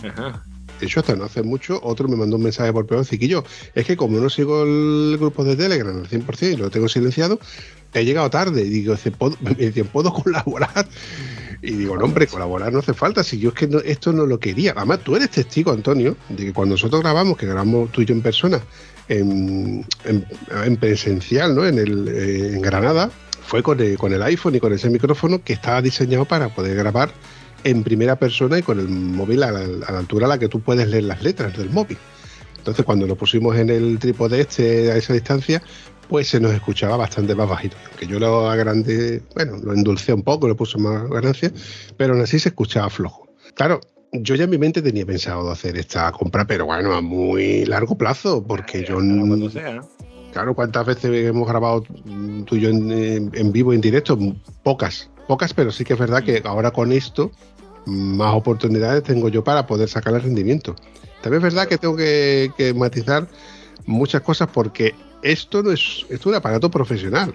Ajá. De hecho, hasta no hace mucho, otro me mandó un mensaje por privado, Ciquillo, es que como no sigo el grupo de Telegram al 100% y lo tengo silenciado, he llegado tarde. Y digo, dice, ¿puedo, me dice, ¿puedo colaborar? Y digo, no, hombre, colaborar no hace falta, si yo es que no- esto no lo quería. Además, tú eres testigo, Antonio, de que cuando nosotros grabamos, que grabamos tú y yo en persona, en, en- en presencial, ¿no? En, el, eh, en Granada, fue con el, con el iPhone y con ese micrófono que estaba diseñado para poder grabar en primera persona y con el móvil a la, a la altura a la que tú puedes leer las letras del móvil. Entonces, cuando lo pusimos en el trípode este a esa distancia, pues se nos escuchaba bastante más bajito. Que yo lo agrandé, bueno, lo endulcé un poco, le puse más ganancia, pero aún así se escuchaba flojo. Claro, yo ya en mi mente tenía pensado hacer esta compra, pero bueno, a muy largo plazo, porque yo Cuando sea, ¿no? Claro, ¿cuántas veces hemos grabado mm, tú y yo en, en- vivo, en directo? Pocas, pocas, pero sí que es verdad que ahora con esto más oportunidades tengo yo para poder sacar el rendimiento. También es verdad que tengo que, que matizar muchas cosas porque esto no es, esto es un aparato profesional.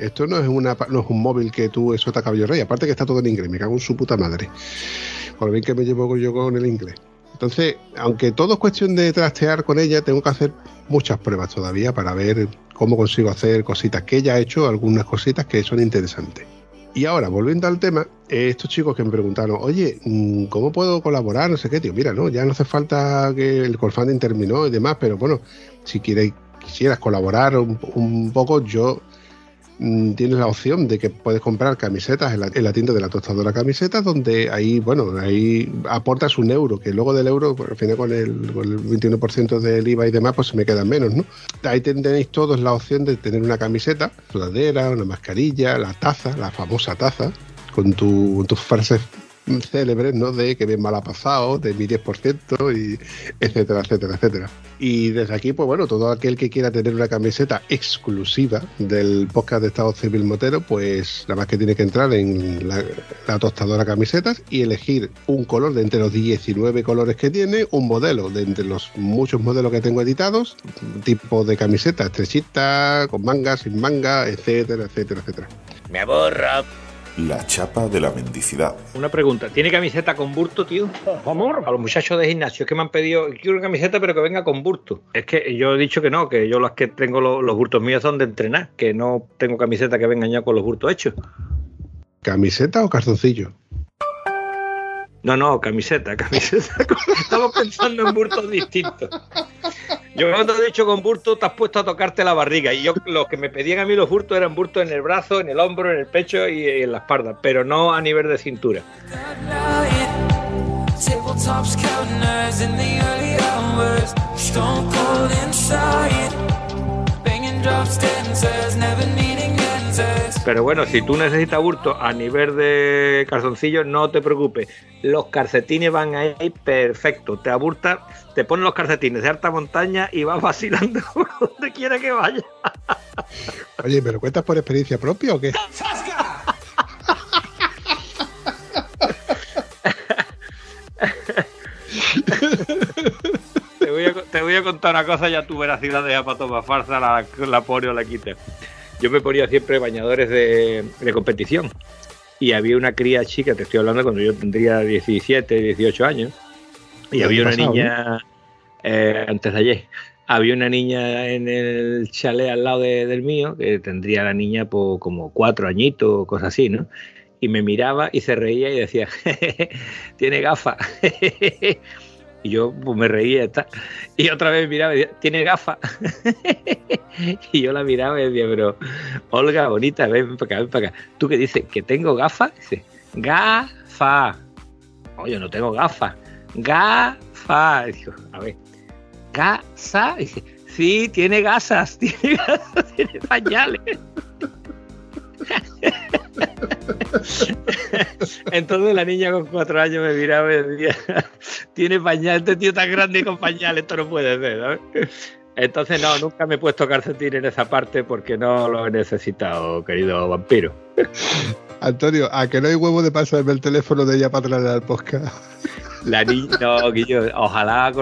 Esto no es, una, un móvil que tú eso te cabello rey. Aparte que está todo en inglés, me cago en su puta madre. Por bien que me llevo yo con el inglés. Entonces, aunque todo es cuestión de trastear con ella, tengo que hacer muchas pruebas todavía para ver cómo consigo hacer cositas que ella ha hecho, algunas cositas que son interesantes. Y ahora, volviendo al tema, estos chicos que me preguntaron, oye, mm, ¿cómo puedo colaborar? No sé qué, tío. Mira, no, ya no hace falta que el crowdfunding terminó y demás, pero bueno, si quieres, quisieras colaborar un, poco, yo tienes la opción de que puedes comprar camisetas en la, en la tienda de la tostadora camisetas, donde ahí, bueno, ahí aportas un euro, que luego del euro, pues, al final con el, con el 21% del IVA y demás, pues se me quedan menos, ¿no? Ahí ten- tenéis todos la opción de tener una camiseta, sudadera, una mascarilla, la taza, la famosa taza, con, tu, con tus frases célebres, ¿no? De que bien mal ha pasado, de mi 10%, y etcétera, etcétera, etcétera. Y desde aquí, pues bueno, todo aquel que quiera tener una camiseta exclusiva del podcast de Estado Civil Motero, pues nada más que tiene que entrar en la, tostadora camisetas y elegir un color de entre los 19 colores que tiene, un modelo de entre los muchos modelos que tengo editados, tipo de camiseta estrechita, con manga, sin manga, etcétera, etcétera, etcétera. Me aborra. La chapa de la mendicidad. Una pregunta, ¿tiene camiseta con burto, tío? Vamos, a los muchachos de gimnasio, es que me han pedido, quiero una camiseta pero que venga con burto. Es que yo he dicho que no, que yo las que tengo los, los burtos míos son de entrenar, que no tengo camiseta que venga ya con los burtos hechos. ¿Camiseta o calzoncillo? No, no, camiseta, camiseta. Estamos pensando en burtos distintos. Yo cuando he dicho con burto te has puesto a tocarte la barriga y yo los que me pedían a mí los burtos eran burtos en el brazo, en el hombro, en el pecho y en la espalda, pero no a nivel de cintura. Pero bueno, si tú necesitas burto a nivel de calzoncillos, no te preocupes. Los calcetines van ahí perfecto. Te aburtas, te pones los calcetines de alta montaña y vas vacilando por donde quiera que vaya. Oye, ¿me lo cuentas por experiencia propia o qué? Te voy, a, te voy a contar una cosa, ya tu veracidad deja para tomar farsa, la, la pone o la quita. Yo me ponía siempre bañadores de, de competición. Y había una cría chica, te estoy hablando cuando yo tendría 17, 18 años. Y había una pasado, niña, eh, antes de ayer, había una niña en el chalet al lado de- del mío, que tendría la niña por como cuatro añitos o cosas así, ¿no? Y me miraba y se reía y decía, tiene gafas. Y yo pues, me reía tal. Y otra vez miraba y decía, tiene gafas. y yo la miraba y decía, pero Olga, bonita, ven para acá, ven para acá. ¿Tú qué dices? ¿Que tengo gafas? Dice, gafas. Oye, no tengo gafas. Gafas. Digo, a ver, gasa. Dice, sí, tiene gasas, tiene gasas, tiene pañales. Entonces la niña con cuatro años me miraba y decía, tiene pañal, este tío tan grande con pañal, esto no puede ser, ¿sabes? Entonces no, nunca me he puesto calcetín en esa parte porque no lo he necesitado, querido vampiro. Antonio, ¿a que no hay huevo de pasarme el teléfono de ella para traer al podcast? La niña, no, Guillo, ojalá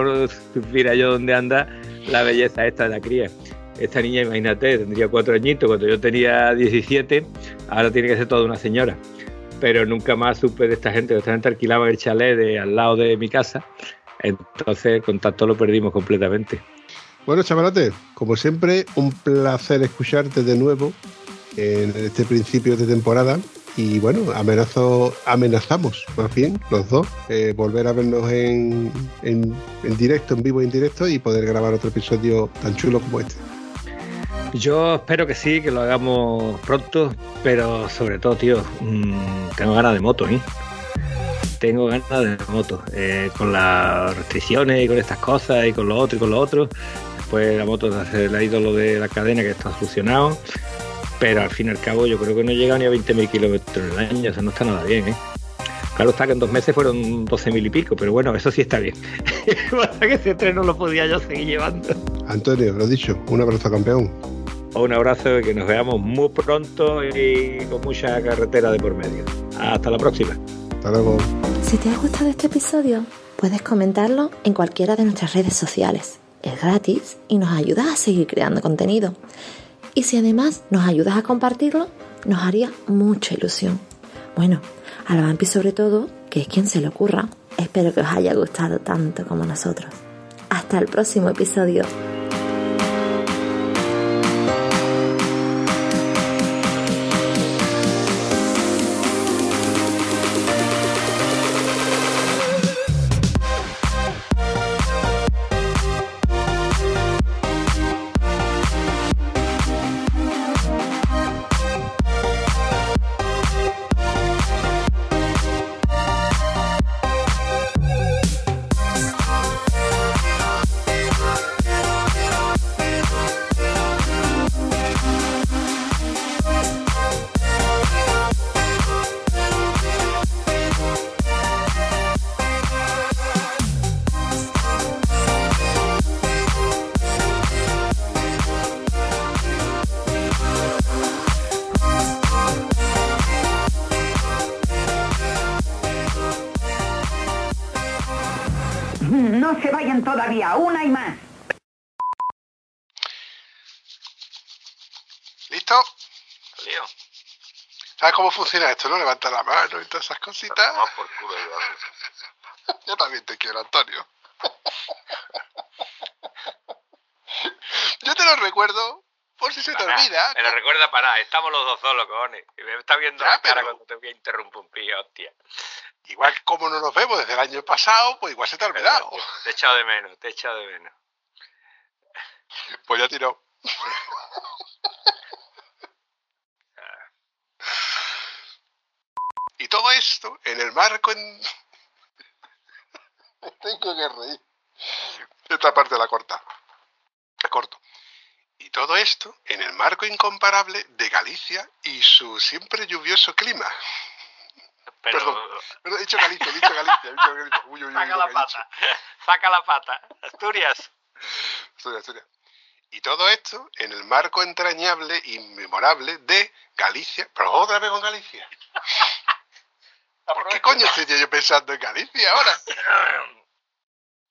supiera yo dónde anda la belleza esta de la cría. Esta niña, imagínate, tendría cuatro añitos cuando yo tenía 17, ahora tiene que ser toda una señora. Pero nunca más supe de esta gente, esta gente alquilaba el chalet de al lado de mi casa, entonces el contacto lo perdimos completamente. Bueno, chavalote, como siempre, un placer escucharte de nuevo en este principio de temporada. Y bueno, amenazo, amenazamos más bien los dos, eh, volver a vernos en, en- en directo, en vivo y en directo y poder grabar otro episodio tan chulo como este. Yo espero que sí, que lo hagamos pronto, pero sobre todo, tío, mm, tengo ganas de moto, ¿eh? Tengo ganas de moto, eh, con las restricciones y con estas cosas y con lo otro y con lo otro. Después la moto se le ha ido lo de la cadena que está solucionado, pero al fin y al cabo yo creo que no llega ni a 20.000 kilómetros al año, eso no está nada bien, ¿eh? Claro está que en dos meses fueron 12.000 y pico, pero bueno, eso sí está bien. Pasa que ese tren no lo podía yo seguir llevando. Antonio, lo dicho, un abrazo campeón. Un abrazo y que nos veamos muy pronto y con mucha carretera de por medio. Hasta la próxima. Hasta luego. Si te ha gustado este episodio, puedes comentarlo en cualquiera de nuestras redes sociales. Es gratis y nos ayudas a seguir creando contenido. Y si además nos ayudas a compartirlo, nos haría mucha ilusión. Bueno, a la sobre todo, que es quien se le ocurra. Espero que os haya gustado tanto como nosotros. Hasta el próximo episodio. Cómo funciona esto, no? Levanta la mano y todas esas cositas. por culo, Yo también te quiero, Antonio. Yo te lo recuerdo por si se te olvida. Me lo recuerda para, estamos los dos solos, cojones. Y me está viendo Ya, la cara pero- cuando te voy a interrumpir, hostia. Igual como no nos vemos desde el año pasado, pues igual se te ha olvidado. Te he echado de menos, te he echado de menos. Pues ya tiró. Y todo esto en el marco en... Me Tengo que reír. Esta parte la corta. La corto. Y todo esto en el marco incomparable de Galicia y su siempre lluvioso clima. Pero Perdón, perdón, he dicho Galicia, he dicho Galicia, he dicho Galicia. Uy, uy, uy, saca lo la pata, saca la pata. Asturias. Asturias, Asturias. Y todo esto en el marco entrañable y memorable de Galicia. Pero otra vez con Galicia. ¿Por qué coño estoy yo pensando en Galicia ahora?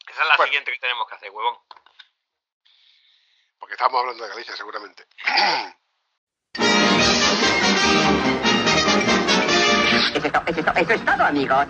Esa es la siguiente que tenemos que hacer, huevón. Porque estamos hablando de Galicia, seguramente. Eso es, to- eso es to- eso es todo, amigos.